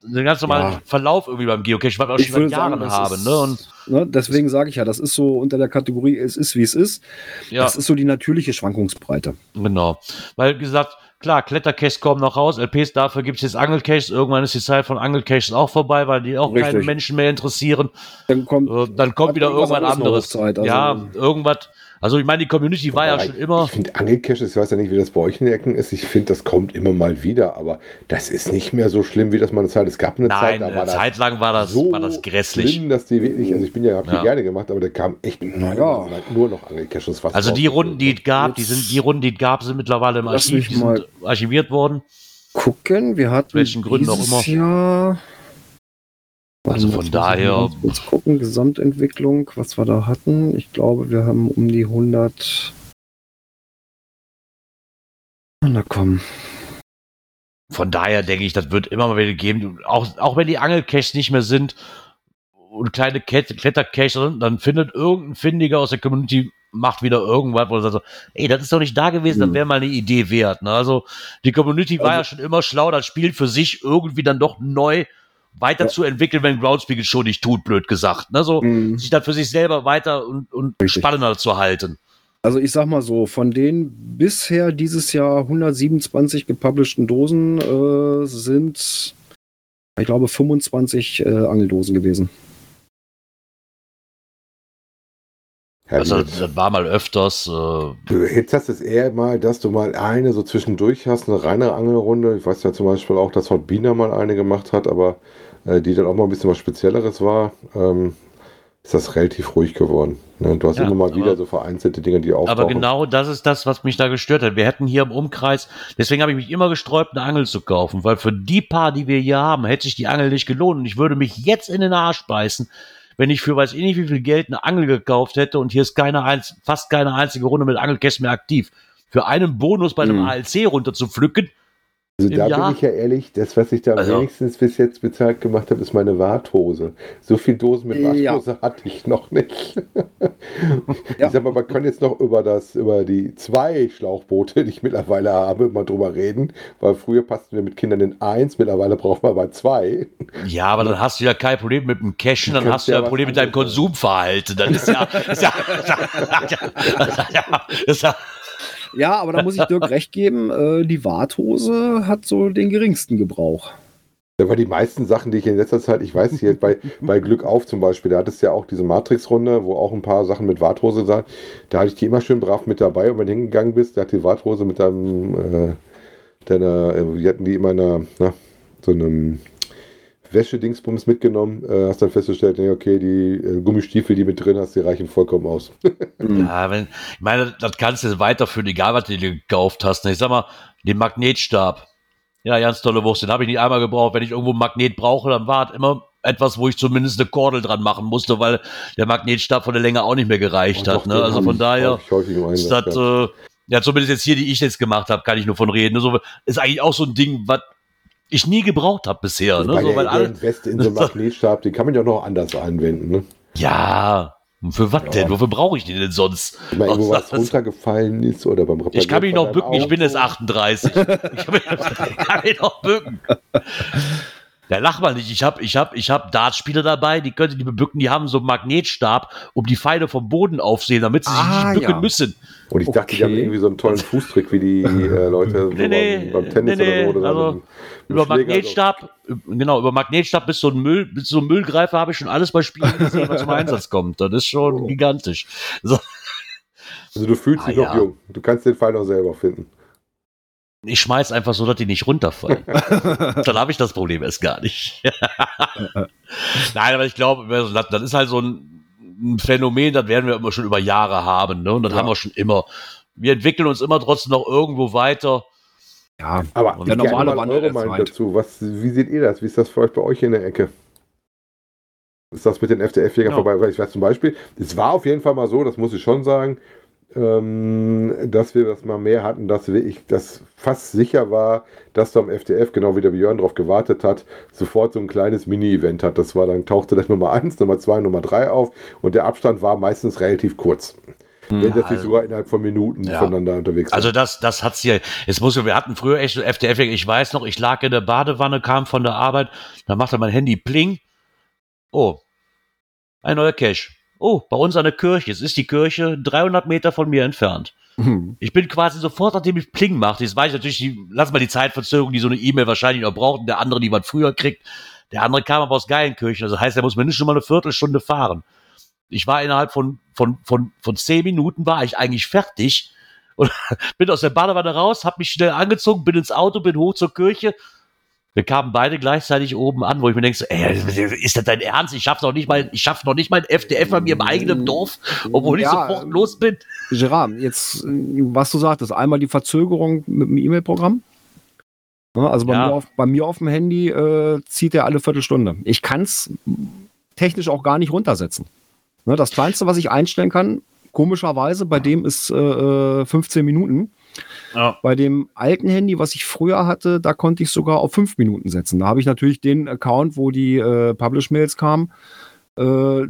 A: den ganz normalen ja. Verlauf irgendwie beim Geocache, was wir auch schon seit Jahren sagen, haben.
B: Ist, ne? Und ne, deswegen sage ich ja, das ist so unter der Kategorie, es ist wie es ist. Ja. Das ist so die natürliche Schwankungsbreite.
A: Genau. Weil, wie gesagt, klar, Klettercaches kommen noch raus, LPs, dafür gibt es jetzt Angelcaches. Irgendwann ist die Zeit von Angelcaches auch vorbei, weil die auch Richtig. keine Menschen mehr interessieren. Dann kommt, äh, dann kommt wieder irgendwas anderes. Also ja, irgendwas also ich meine, die Community war ja schon immer.
C: Ich finde Angelcaches, ich weiß ja nicht, wie das bei euch in den Ecken ist. Ich finde, das kommt immer mal wieder, aber das ist nicht mehr so schlimm, wie das mal eine Zeit. Es gab eine
A: Nein,
C: Zeit,
A: da war eine Zeit lang war das, so war das grässlich. Schlimm,
C: dass die wirklich, also ich bin ja, habe ja. die gerne gemacht, aber da kam echt naja. nur noch Angelcaches.
A: Also die Runden, die es gab, die sind die Runden, die es gab, sind mittlerweile im Archiv, die sind archiviert worden.
B: Gucken, wir hatten
A: welchen Gründen auch immer.
B: Jahr
A: also von daher.
B: Kurz gucken, Gesamtentwicklung, was wir da hatten. Ich glaube, wir haben um die 100. Na komm.
A: Von daher denke ich, das wird immer mal wieder geben. Auch, auch wenn die Angelcaches nicht mehr sind und kleine Klettercaches sind, dann findet irgendein Findiger aus der Community macht wieder irgendwas, wo er sagt so, ey, das ist doch nicht da gewesen, das hm. wäre mal eine Idee wert. Ne? Also die Community war also, ja schon immer schlau, das Spiel für sich irgendwie dann doch neu weiterzuentwickeln, ja. wenn Groundspeak es schon nicht tut, blöd gesagt. Ne? So, mhm. sich dann für sich selber weiter und, und spannender zu halten.
B: Also ich sag mal so, von den bisher dieses Jahr 127 gepublisheden Dosen äh, sind, ich glaube, 25 äh, Angeldosen gewesen.
A: Also das war mal öfters. Äh
C: Jetzt hast du es eher mal, dass du mal eine so zwischendurch hast, eine reine Angelrunde. Ich weiß ja zum Beispiel auch, dass Hot Bina mal eine gemacht hat, aber äh, die dann auch mal ein bisschen was Spezielleres war, ähm, ist das relativ ruhig geworden. Ne? Du hast ja, immer mal wieder so vereinzelte Dinge, die auftauchen.
A: Aber genau das ist das, was mich da gestört hat. Wir hätten hier im Umkreis, deswegen habe ich mich immer gesträubt, eine Angel zu kaufen, weil für die paar, die wir hier haben, hätte sich die Angel nicht gelohnt und ich würde mich jetzt in den Arsch beißen, wenn ich für weiß ich nicht wie viel Geld eine Angel gekauft hätte und hier ist keine fast keine einzige Runde mit Angelkästen mehr aktiv. Für einen Bonus bei einem mhm. ALC runter
C: also da Jahr? bin ich ja ehrlich, das, was ich da also. wenigstens bis jetzt bezahlt gemacht habe, ist meine Warthose. So viel Dosen mit Warthose ja. hatte ich noch nicht. ja. Ich sag mal, man kann jetzt noch über das, über die zwei Schlauchboote, die ich mittlerweile habe, mal drüber reden, weil früher passten wir mit Kindern in eins, mittlerweile brauchen wir bei zwei.
A: Ja, aber dann hast du ja kein Problem mit dem Cashen, dann hast du ja ein Problem mit deinem Konsumverhalten. Dann ist ja, ist ja,
B: ist ja ja, aber da muss ich Dirk recht geben, äh, die Warthose hat so den geringsten Gebrauch.
C: Ja, weil die meisten Sachen, die ich in letzter Zeit, ich weiß hier bei, bei Glück auf zum Beispiel, da hattest du ja auch diese Matrix-Runde, wo auch ein paar Sachen mit Warthose sind. Da hatte ich die immer schön brav mit dabei und wenn du hingegangen bist, da hat die Warthose mit deinem, äh, deiner, äh, die hatten die immer in na, so einem Wäschedingsbums mitgenommen, äh, hast dann festgestellt, nee, okay, die äh, Gummistiefel, die mit drin hast, die reichen vollkommen aus.
A: ja, wenn, ich meine, das kannst du weiterführen, egal was du dir gekauft hast. Ne? Ich sag mal, den Magnetstab. Ja, ganz tolle Wurst, den habe ich nicht einmal gebraucht. Wenn ich irgendwo einen Magnet brauche, dann war es immer etwas, wo ich zumindest eine Kordel dran machen musste, weil der Magnetstab von der Länge auch nicht mehr gereicht oh, hat. Doch, ne? Also von daher ist das, äh, ja, zumindest jetzt hier, die ich jetzt gemacht habe, kann ich nur von reden. So, ist eigentlich auch so ein Ding, was ich nie gebraucht habe bisher. Ne?
C: so, weil alle, Weste in so einem Magnetstab, den kann man ja noch anders anwenden. Ne?
A: Ja, für was ja. denn? Wofür brauche ich den denn sonst?
C: Ich meine, wo was runtergefallen ist oder beim
A: Reparieren Ich kann mich noch bücken, Auto. ich bin jetzt 38. ich kann mich, noch bücken. Ja, lach mal nicht. Ich habe ich hab, ich hab Dartspieler dabei, die können die bebücken, die haben so einen Magnetstab, um die Pfeile vom Boden aufsehen, damit sie ah, sich nicht bücken ja. müssen.
C: Und ich dachte, okay. die haben irgendwie so einen tollen Fußtrick, wie die äh, Leute
A: nee, nee, beim, beim, Tennis nee, oder so. Oder also, über Magnetstab, genau, über Magnetstab bis so ein Müll, bis so ein Müllgreifer habe ich schon alles bei Spielen gesehen, was zum Einsatz kommt. Das ist schon oh. gigantisch. So.
C: Also du fühlst ah, dich noch ja. jung. Du kannst den Pfeil noch selber finden.
A: Ich schmeiß einfach so, dass die nicht runterfallen. Dann habe ich das Problem erst gar nicht. Nein, aber ich glaube, das ist halt so ein Phänomen, das werden wir immer schon über Jahre haben. Ne? Und das ja. haben wir schon immer. Wir entwickeln uns immer trotzdem noch irgendwo weiter.
C: Ja, aber der normale Wandel eure Meinung dazu. Was, wie seht ihr das? Wie ist das für euch bei euch in der Ecke? Ist das mit den FDF-Jägern ja. vorbei? Weil ich weiß zum Beispiel, es war auf jeden Fall mal so, das muss ich schon sagen, ähm, dass wir das mal mehr hatten, dass ich das fast sicher war, dass du am FDF, genau wie der Björn darauf gewartet hat, sofort so ein kleines Mini-Event hat. Das war dann tauchte das Nummer 1, Nummer 2, Nummer 3 auf und der Abstand war meistens relativ kurz. Wenn das nicht also, sogar innerhalb von Minuten ja. voneinander unterwegs
A: Also das, das hat's hier, es muss, wir hatten früher echt so FDF, ich weiß noch, ich lag in der Badewanne, kam von der Arbeit, da machte mein Handy pling. Oh, ein neuer Cache oh, bei uns an der Kirche, es ist die Kirche 300 Meter von mir entfernt. Mhm. Ich bin quasi sofort, nachdem ich Pling machte, jetzt weiß ich natürlich, die, lass mal die Zeitverzögerung, die so eine E-Mail wahrscheinlich noch braucht und der andere, die man früher kriegt. Der andere kam aber aus Geilenkirchen, also heißt, er muss mindestens schon mal eine Viertelstunde fahren. Ich war innerhalb von, von, von, von zehn Minuten war ich eigentlich fertig und bin aus der Badewanne raus, habe mich schnell angezogen, bin ins Auto, bin hoch zur Kirche, wir kamen beide gleichzeitig oben an, wo ich mir denke, so, ey, ist das dein Ernst? Ich schaff's noch nicht mal, ich schaff noch nicht mal ein FDF bei mir im eigenen Dorf, obwohl ja, ich sofort los bin.
B: Gerard, jetzt, was du sagtest, einmal die Verzögerung mit dem E-Mail-Programm. Also bei, ja. mir auf, bei, mir auf, dem Handy äh, zieht er alle Viertelstunde. Ich kann es technisch auch gar nicht runtersetzen. Ne, das Kleinste, was ich einstellen kann, komischerweise, bei dem ist äh, 15 äh, Minuten. Ja. Bei dem alten Handy, was ich früher hatte, da konnte ich sogar auf fünf Minuten setzen. Da habe ich natürlich den Account, wo die äh, Publish-Mails kamen, äh,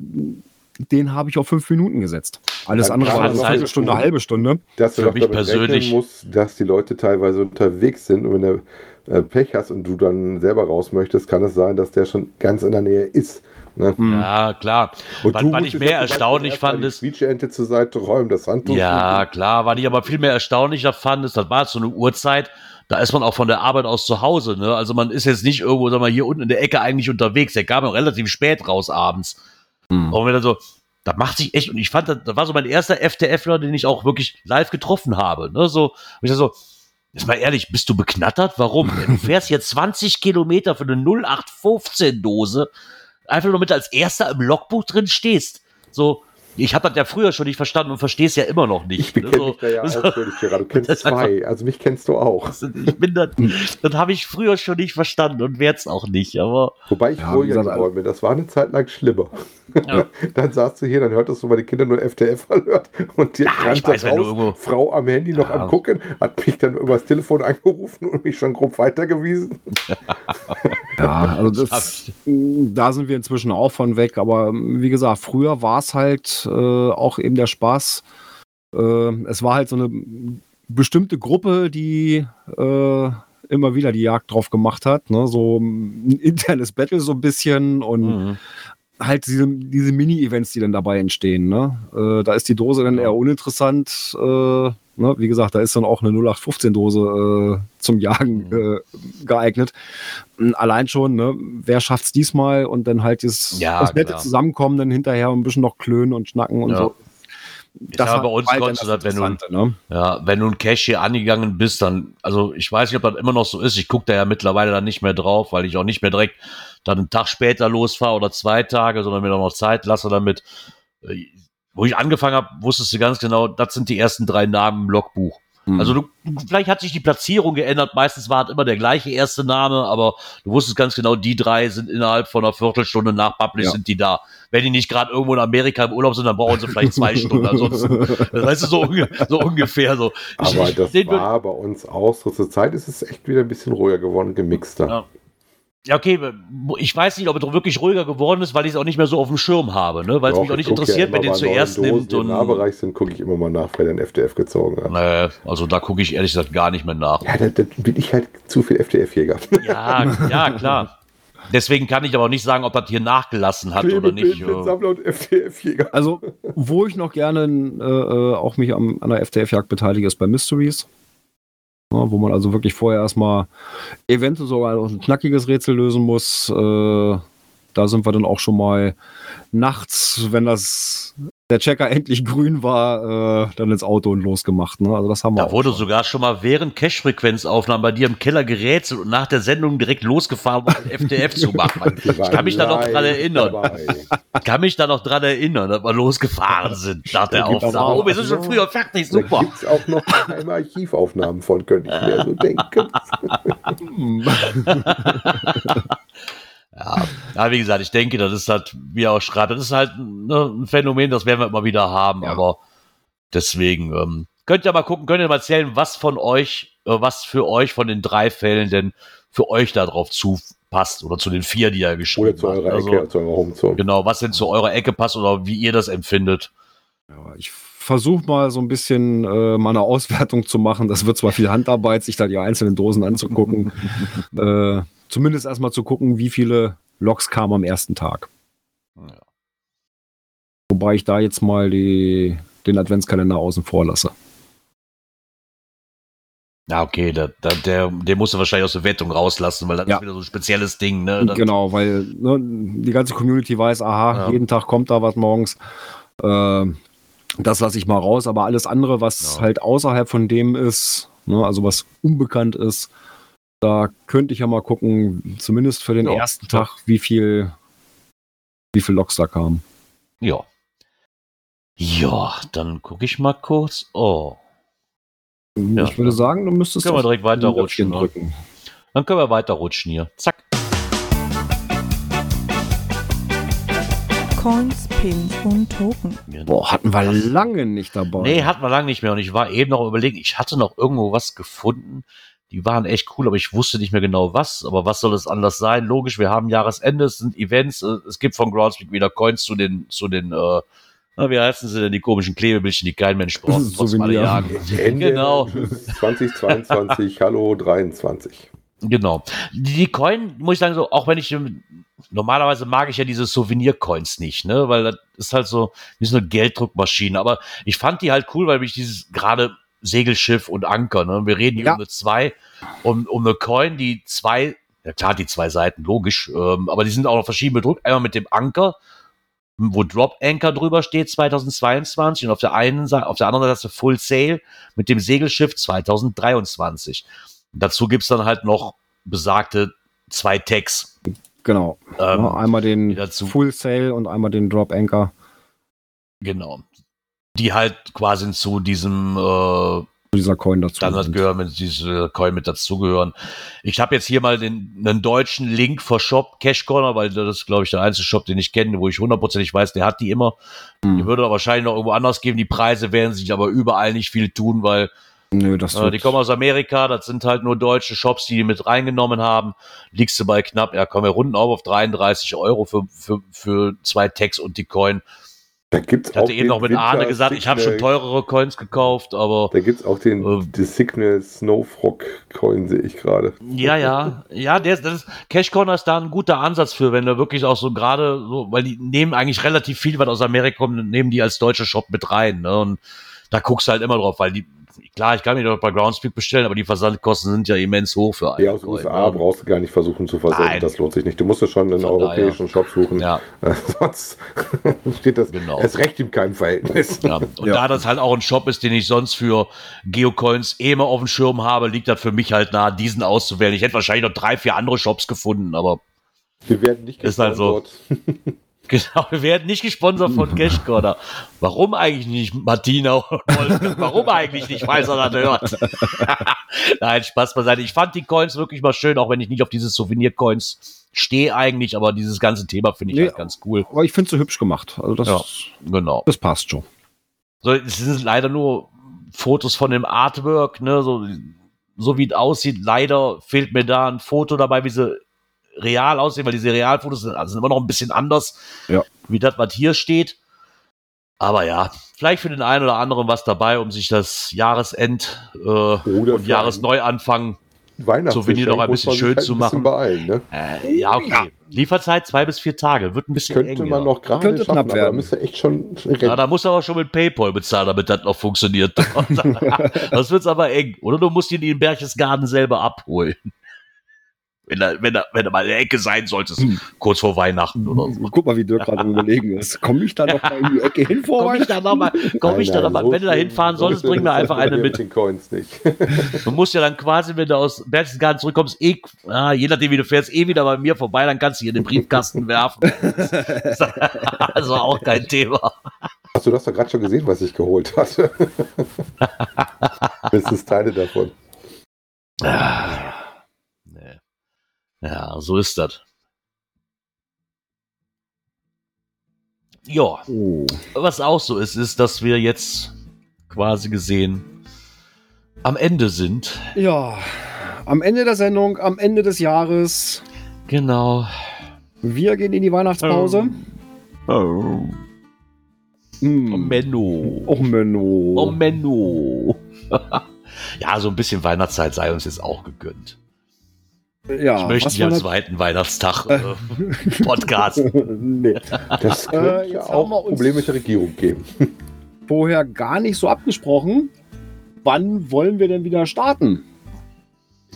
B: den habe ich auf fünf Minuten gesetzt. Alles andere war eine halbe Stunde, eine halbe Stunde.
C: Dass du Für mich persönlich muss, dass die Leute teilweise unterwegs sind und wenn du äh, Pech hast und du dann selber raus möchtest, kann es sein, dass der schon ganz in der Nähe ist.
A: Ne? Ja, klar. Und was, was ich mehr erstaunlich fand, ist.
C: Quietscheente zur Seite räumen, das Handtuch.
A: Ja, klar. Was ich aber viel mehr erstaunlicher fand, ist, das war so eine Uhrzeit, da ist man auch von der Arbeit aus zu Hause. Ne? Also man ist jetzt nicht irgendwo, sagen wir, hier unten in der Ecke eigentlich unterwegs. Der kam ja relativ spät raus abends. Hm. Und wenn er so, da macht sich echt, und ich fand, das, das war so mein erster FTFler, den ich auch wirklich live getroffen habe. Ne? So, und ich so, jetzt mal ehrlich, bist du beknattert? Warum? du fährst jetzt 20 Kilometer für eine 0815 Dose einfach nur mit als erster im Logbuch drin stehst. So, ich habe das ja früher schon nicht verstanden und verstehe es ja immer noch nicht.
C: Ich ne? kenne mich da ja so, ausführlich, Du kennst zwei, also mich kennst du auch.
A: Ich bin das, das habe ich früher schon nicht verstanden und werde es auch nicht. Aber
C: Wobei ich ja, ruhiger geworden bin. Das war eine Zeit lang schlimmer. Ja. dann saßt du hier, dann hörtest du meine Kinder nur FTF verhört und die ja, weiß, raus, Frau am Handy noch ja. am gucken, hat mich dann übers Telefon angerufen und mich schon grob weitergewiesen.
B: ja, also das, da sind wir inzwischen auch von weg, aber wie gesagt, früher war es halt äh, auch eben der Spaß. Äh, es war halt so eine bestimmte Gruppe, die äh, immer wieder die Jagd drauf gemacht hat. Ne? So ein internes Battle so ein bisschen und mhm halt diese, diese Mini-Events, die dann dabei entstehen. Ne? Äh, da ist die Dose dann eher uninteressant. Äh, ne? Wie gesagt, da ist dann auch eine 0815-Dose äh, zum Jagen mhm. äh, geeignet. Allein schon, ne? wer schafft es diesmal und dann halt das, ja, das nette. Zusammenkommen dann hinterher ein bisschen noch klönen und schnacken und ja. so.
A: Das ja, bei uns konntest du das, wenn du, ne? ja, wenn du ein Cache hier angegangen bist, dann, also ich weiß nicht, ob das immer noch so ist. Ich gucke da ja mittlerweile dann nicht mehr drauf, weil ich auch nicht mehr direkt dann einen Tag später losfahre oder zwei Tage, sondern mir noch Zeit lasse damit. Äh, wo ich angefangen habe, wusstest du ganz genau, das sind die ersten drei Namen im Logbuch. Mhm. Also du, vielleicht hat sich die Platzierung geändert. Meistens war es immer der gleiche erste Name, aber du wusstest ganz genau, die drei sind innerhalb von einer Viertelstunde nach Publish ja. sind die da. Wenn die nicht gerade irgendwo in Amerika im Urlaub sind, dann brauchen sie vielleicht zwei Stunden. Ansonsten, das heißt so, so ungefähr so.
C: Aber ich, das war bei uns auch so. Zur Zeit ist es echt wieder ein bisschen ruhiger geworden, gemixter.
A: Ja. Ja, okay, ich weiß nicht, ob es wirklich ruhiger geworden ist, weil ich es auch nicht mehr so auf dem Schirm habe, ne? weil es mich auch nicht interessiert, ja wer den zuerst Dosen, nimmt.
C: Die im Nahbereich sind, gucke ich immer mal nach, wer den FDF gezogen hat.
A: Nee, also da gucke ich ehrlich gesagt gar nicht mehr nach.
C: Ja, da, da bin ich halt zu viel FDF-Jäger.
A: Ja, ja, klar. Deswegen kann ich aber auch nicht sagen, ob das hier nachgelassen hat Klebe, oder nicht.
B: Sammler und FTF-Jäger. Also, wo ich noch gerne äh, äh auch mich am, an der FTF-Jagd beteilige, ist bei Mysteries. Ja, wo man also wirklich vorher erstmal eventuell sogar ein knackiges Rätsel lösen muss. Äh, da sind wir dann auch schon mal nachts, wenn das der Checker endlich grün war, äh, dann ins Auto und losgemacht. Ne? Also das haben wir.
A: Da wurde schon. sogar schon mal während Cash-Frequenzaufnahmen bei dir im Keller gerätselt und nach der Sendung direkt losgefahren, um FTF zu machen. Ich kann mich da noch dran erinnern. Ich kann mich da noch dran erinnern, dass wir losgefahren sind nach der Aufnahme. Oh, wir sind schon früher fertig, super. Da
C: gibt es auch noch einmal Archivaufnahmen von, könnte ich mir so denken.
A: Ja, ja, wie gesagt, ich denke, das ist halt, wie er auch schreibt, das ist halt ne, ein Phänomen, das werden wir immer wieder haben, ja. aber deswegen, ähm, könnt ihr mal gucken, könnt ihr mal erzählen, was von euch, äh, was für euch von den drei Fällen denn für euch da drauf zupasst oder zu den vier, die er geschrieben hat. Oder zu eurer also, Ecke, zu eurer Homezone. Genau, was denn zu eurer Ecke passt oder wie ihr das empfindet.
B: Ja, ich versuche mal so ein bisschen äh, mal eine Auswertung zu machen. Das wird zwar viel Handarbeit, sich da die einzelnen Dosen anzugucken. äh, zumindest erstmal zu gucken, wie viele Loks kamen am ersten Tag. Ja. Wobei ich da jetzt mal die, den Adventskalender außen vor lasse.
A: Ja, okay, der, der, der musst du wahrscheinlich aus der Wettung rauslassen, weil das ja. ist wieder so ein spezielles Ding. Ne?
B: Das genau, weil ne, die ganze Community weiß, aha, ja. jeden Tag kommt da was morgens. Äh, das lasse ich mal raus, aber alles andere, was ja. halt außerhalb von dem ist, ne, also was unbekannt ist, da könnte ich ja mal gucken, zumindest für den ja, ersten Tag, wie viel, wie viel Loks da kamen.
A: Ja. Ja, dann gucke ich mal kurz. Oh.
B: Ich ja. würde sagen, du müsstest.
A: Können wir direkt weiterrutschen. Ne? Drücken. Dann können wir weiterrutschen hier. Zack.
D: Coins, Pins und Token.
B: Boah, hatten wir lange nicht dabei.
A: Nee, hatten wir lange nicht mehr. Und ich war eben noch überlegen, ich hatte noch irgendwo was gefunden die waren echt cool, aber ich wusste nicht mehr genau was. Aber was soll es anders sein? Logisch, wir haben Jahresende, es sind Events, äh, es gibt von Groundspeak wieder Coins zu den, zu den, äh, na, wie heißen sie denn, die komischen Klebebildchen, die kein Mensch braucht,
B: so alle jagen.
C: Ende genau. 2022, hallo 23.
A: Genau. Die Coin, muss ich sagen, so, auch wenn ich normalerweise mag ich ja diese Souvenir-Coins nicht, ne? Weil das ist halt so wie so eine Gelddruckmaschine. Aber ich fand die halt cool, weil mich dieses gerade Segelschiff und Anker. Ne? Wir reden hier ja. um eine zwei, um, um eine Coin, die zwei, ja klar, die zwei Seiten, logisch, ähm, aber die sind auch noch verschieden bedruckt. Einmal mit dem Anker, wo Drop Anchor drüber steht 2022 und auf der einen Seite, auf der anderen Seite Full Sail mit dem Segelschiff 2023. Und dazu gibt's dann halt noch besagte zwei Tags.
B: Genau. Ähm, einmal den Full Sail und einmal den Drop Anchor.
A: Genau die halt quasi zu diesem äh,
B: dieser Coin dazu
A: gehören, mit dieser Coin mit dazugehören. Ich habe jetzt hier mal den einen deutschen Link für Shop Cash Corner, weil das ist glaube ich der einzige Shop, den ich kenne, wo ich hundertprozentig weiß, der hat die immer. Mhm. Die würde aber wahrscheinlich noch irgendwo anders geben. Die Preise werden sich aber überall nicht viel tun, weil
B: Nö, das
A: äh, die kommen aus Amerika, das sind halt nur deutsche Shops, die die mit reingenommen haben. Liegst du bei knapp, ja, kommen wir runden auf auf 33 Euro für, für, für zwei Tags und die Coin.
C: Da gibt's
A: ich hatte eben noch mit Winter Arne gesagt, Signal. ich habe schon teurere Coins gekauft, aber.
C: Da gibt es auch den äh, die Signal Snowfrog Coin, sehe ich gerade.
A: Ja, ja. Ja, der, das ist, Cash Corner ist da ein guter Ansatz für, wenn du wirklich auch so gerade so, weil die nehmen eigentlich relativ viel, was aus Amerika kommt, nehmen die als deutsche Shop mit rein. Ne? Und da guckst du halt immer drauf, weil die klar, ich kann mir doch bei Groundspeak bestellen, aber die Versandkosten sind ja immens hoch für
C: einen. Ja, aus den USA ne? brauchst du gar nicht versuchen zu versenden, Nein. das lohnt sich nicht. Du musst es schon in Von europäischen. Shop suchen. Ja. sonst steht das genau. erst recht in keinem Verhältnis.
A: Ja. Und ja. da das halt auch ein Shop ist, den ich sonst für Geocoins eh immer auf dem Schirm habe, liegt das für mich halt nahe, diesen auszuwählen. Ich hätte wahrscheinlich noch drei, vier andere Shops gefunden, aber
C: wir werden nicht
A: ist halt so. Genau, wir werden nicht gesponsert von Cash Corner. Warum eigentlich nicht Martina und? Warum eigentlich nicht, falls er das hört? Nein, Spaß beiseite. Ich fand die Coins wirklich mal schön, auch wenn ich nicht auf diese Souvenir-Coins stehe eigentlich, aber dieses ganze Thema finde ich nee, halt ganz cool.
B: Aber ich finde es so hübsch gemacht. Also das, ja,
A: genau.
B: das passt schon.
A: So, es sind leider nur Fotos von dem Artwork, ne, so, so wie es aussieht. Leider fehlt mir da ein Foto dabei, wie sie real aussehen, weil diese Realfotos sind, also sind immer noch ein bisschen anders,
B: ja.
A: wie das, was hier steht. Aber ja, vielleicht für den einen oder anderen was dabei, um sich das Jahresend äh, und Jahresneuanfang Souvenir noch ein bisschen schön halt zu machen.
C: Beeilen, ne?
A: äh, ja, okay. Ja. Lieferzeit zwei bis vier Tage. Wird ein bisschen
C: Könnte eng, man ja. noch gerade Könnte schaffen, knapp werden. aber müsste echt schon
A: Ja, da muss aber schon mit Paypal bezahlen, damit das noch funktioniert. das wird aber eng. Oder du musst ihn in Berchtesgaden selber abholen. Wenn er, wenn er, wenn er mal in der Ecke sein sollte, hm. kurz vor Weihnachten oder so.
B: Guck mal, wie Dirk gerade überlegen ist. Komme ich da noch mal in die Ecke hin vor
A: komm Ich da noch mal, komm ich da noch mal, so wenn du da hinfahren solltest, bring mir einfach eine mit.
C: Den Coins nicht.
A: du musst ja dann quasi, wenn du aus Berchtesgaden zurückkommst, eh, ah, je nachdem, wie du fährst, eh wieder bei mir vorbei, dann kannst du hier in den Briefkasten werfen. also auch kein Thema.
C: Hast du das doch gerade schon gesehen, was ich geholt hatte? das ist Teile davon.
A: Ah. Ja, so ist das. Ja. Oh. Was auch so ist, ist, dass wir jetzt quasi gesehen am Ende sind.
B: Ja, am Ende der Sendung, am Ende des Jahres.
A: Genau.
B: Wir gehen in die Weihnachtspause.
A: Oh. oh. Mm. oh Menno.
B: Oh Menno.
A: Oh Menno. ja, so ein bisschen Weihnachtszeit sei uns jetzt auch gegönnt. Ja, ich möchte nicht am zweiten Weihnachtstag äh, Podcast.
C: nee. Das könnte äh, auch Probleme mit der Regierung geben.
B: Vorher gar nicht so abgesprochen. Wann wollen wir denn wieder starten?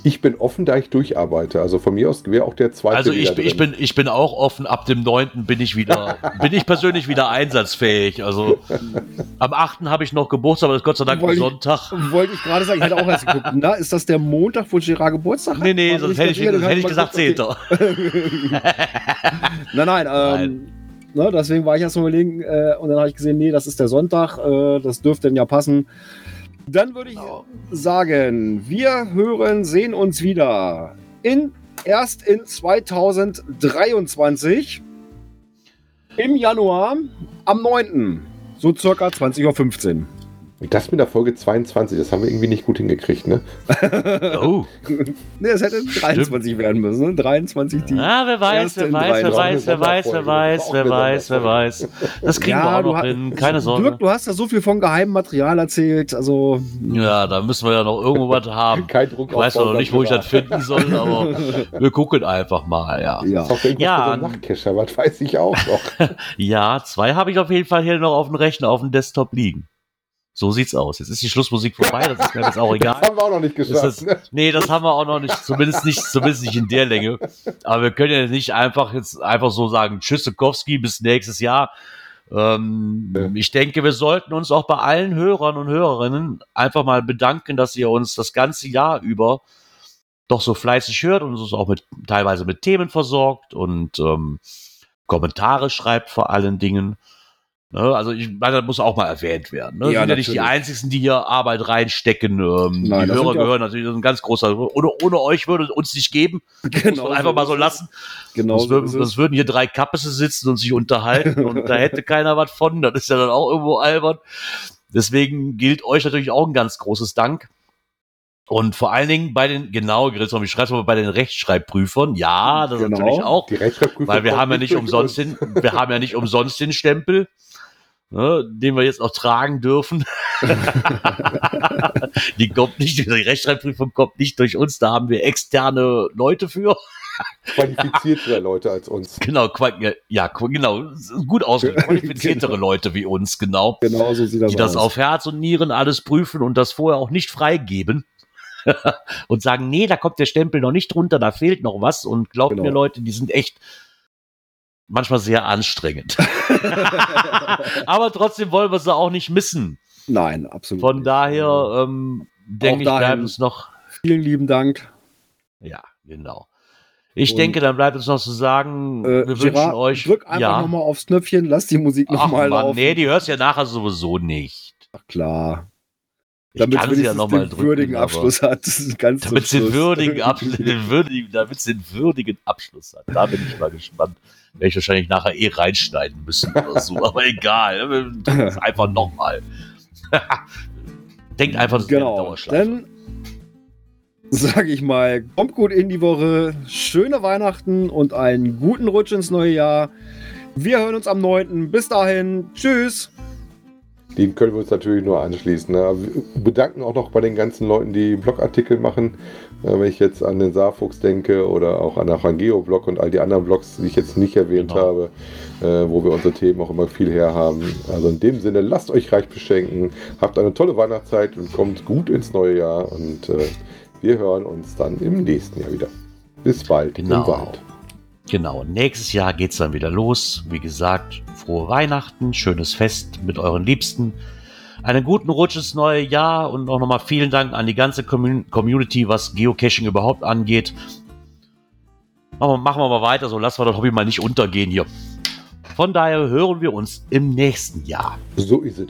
C: Ich bin offen, da ich durcharbeite. Also von mir aus wäre auch der zweite.
A: Also ich, ich, bin, ich bin auch offen. Ab dem 9. bin ich wieder, bin ich persönlich wieder einsatzfähig. Also am 8. habe ich noch Geburtstag, aber das ist Gott sei Dank wollte Sonntag.
B: wollte ich gerade sagen, ich hätte auch erst geguckt. Na, ist das der Montag, wo Gerard Geburtstag hat?
A: Nee, nee, sonst hätte ich, hätte ich gesagt 10.
B: nein, nein, ähm, ne, deswegen war ich erst mal überlegen äh, und dann habe ich gesehen, nee, das ist der Sonntag, äh, das dürfte denn ja passen. Dann würde ich sagen, wir hören, sehen uns wieder in, erst in 2023 im Januar am 9. So circa 20.15 Uhr.
C: Das mit der Folge 22, das haben wir irgendwie nicht gut hingekriegt, ne?
B: oh. ne, es hätte 23 werden müssen, ne? 23 die.
A: Ah, wer weiß, wer weiß, wer weiß, wer weiß, wer weiß, wer weiß, wer weiß. Das kriegen ja, wir auch noch hin, keine Sorge.
B: Dirk, du hast ja so viel von geheimem Material erzählt, also.
A: Ja, da müssen wir ja noch irgendwo was haben.
C: Kein Druck
A: Ich weiß noch nicht, wo ich das finden soll, aber wir gucken einfach mal, ja.
C: Ja, ja. Was weiß ich auch noch.
A: ja, zwei habe ich auf jeden Fall hier noch auf dem Rechner, auf dem Desktop liegen. So sieht's aus. Jetzt ist die Schlussmusik vorbei, das ist mir jetzt auch egal.
C: Das haben wir auch noch nicht geschafft.
A: Das, ne? Nee, das haben wir auch noch nicht, zumindest nicht, zumindest nicht in der Länge. Aber wir können ja nicht einfach jetzt einfach so sagen, Tschüss, Tschüssikowski, bis nächstes Jahr. Ähm, ja. Ich denke, wir sollten uns auch bei allen Hörern und Hörerinnen einfach mal bedanken, dass ihr uns das ganze Jahr über doch so fleißig hört und uns auch mit teilweise mit Themen versorgt und ähm, Kommentare schreibt vor allen Dingen. Ne? Also ich meine, das muss auch mal erwähnt werden. Ne? Ja, sind ja nicht die einzigen, die hier Arbeit reinstecken. Ähm, Nein, die Hörer gehören natürlich ein ganz großer. Ohne, ohne euch würde es uns nicht geben. Genau. Muss einfach mal so lassen. Genau. Das, würden, das würden hier drei Kappese sitzen und sich unterhalten und da hätte keiner was von. Das ist ja dann auch irgendwo albern. Deswegen gilt euch natürlich auch ein ganz großes Dank. Und vor allen Dingen bei den, genau, wie schreibst du bei den Rechtschreibprüfern? Ja, das genau, natürlich auch. Die Rechtschreibprüfer weil wir haben ja nicht umsonst den, wir haben ja nicht umsonst den Stempel ne, den wir jetzt auch tragen dürfen. die kommt nicht, die Rechtschreibprüfung kommt nicht durch uns, da haben wir externe Leute für.
C: Qualifiziertere Leute als uns.
A: Genau, ja, genau, gut ausgedrückt. Qualifiziertere genau. Leute wie uns, genau.
B: Genau so sieht das
A: Die das auf Herz und Nieren alles prüfen und das vorher auch nicht freigeben. und sagen, nee, da kommt der Stempel noch nicht drunter, da fehlt noch was. Und glaubt genau. mir, Leute, die sind echt manchmal sehr anstrengend. Aber trotzdem wollen wir sie auch nicht missen.
B: Nein, absolut.
A: Von daher ähm, denke ich, bleibt uns noch.
B: Vielen lieben Dank.
A: Ja, genau. Ich Und, denke, dann bleibt uns noch zu sagen, äh, wir Gerard, wünschen euch.
B: Drück einfach ja. nochmal aufs Knöpfchen, lass die Musik nochmal laufen.
A: Nee, die hörst du ja nachher sowieso nicht.
B: Ach klar.
A: Ich damit kann sie ja nochmal
B: drücken. würdigen Abschluss hat.
A: damit sie den würdigen, Abschluss, den würdigen, damit sie den würdigen Abschluss hat. Da bin ich mal gespannt. Werde ich wahrscheinlich nachher eh reinschneiden müssen oder so. Aber egal. Einfach nochmal. Denkt einfach, das
B: genau. Dauerschleife. Dann sage ich mal, kommt gut in die Woche. Schöne Weihnachten und einen guten Rutsch ins neue Jahr. Wir hören uns am 9. Bis dahin. Tschüss.
C: dem können wir uns natürlich nur anschließen. Ne? Wir bedanken auch noch bei den ganzen Leuten, die Blogartikel machen. Wenn ich jetzt an den Saarfuchs denke oder auch an der Rangeo-Blog und all die anderen Blogs, die ich jetzt nicht erwähnt genau. habe, äh, wo wir unsere Themen auch immer viel herhaben. Also in dem Sinne, lasst euch reich beschenken, habt eine tolle Weihnachtszeit und kommt gut ins neue Jahr und äh, wir hören uns dann im nächsten Jahr wieder. Bis bald
A: genau. im Wald. Genau, nächstes Jahr geht es dann wieder los. Wie gesagt, frohe Weihnachten, schönes Fest mit euren Liebsten. Einen guten Rutsch ins neue Jahr und auch nochmal vielen Dank an die ganze Community, was Geocaching überhaupt angeht. Machen wir, mal weiter, so lassen wir das Hobby mal nicht untergehen hier. Von daher hören wir uns im nächsten Jahr.
C: So ist es.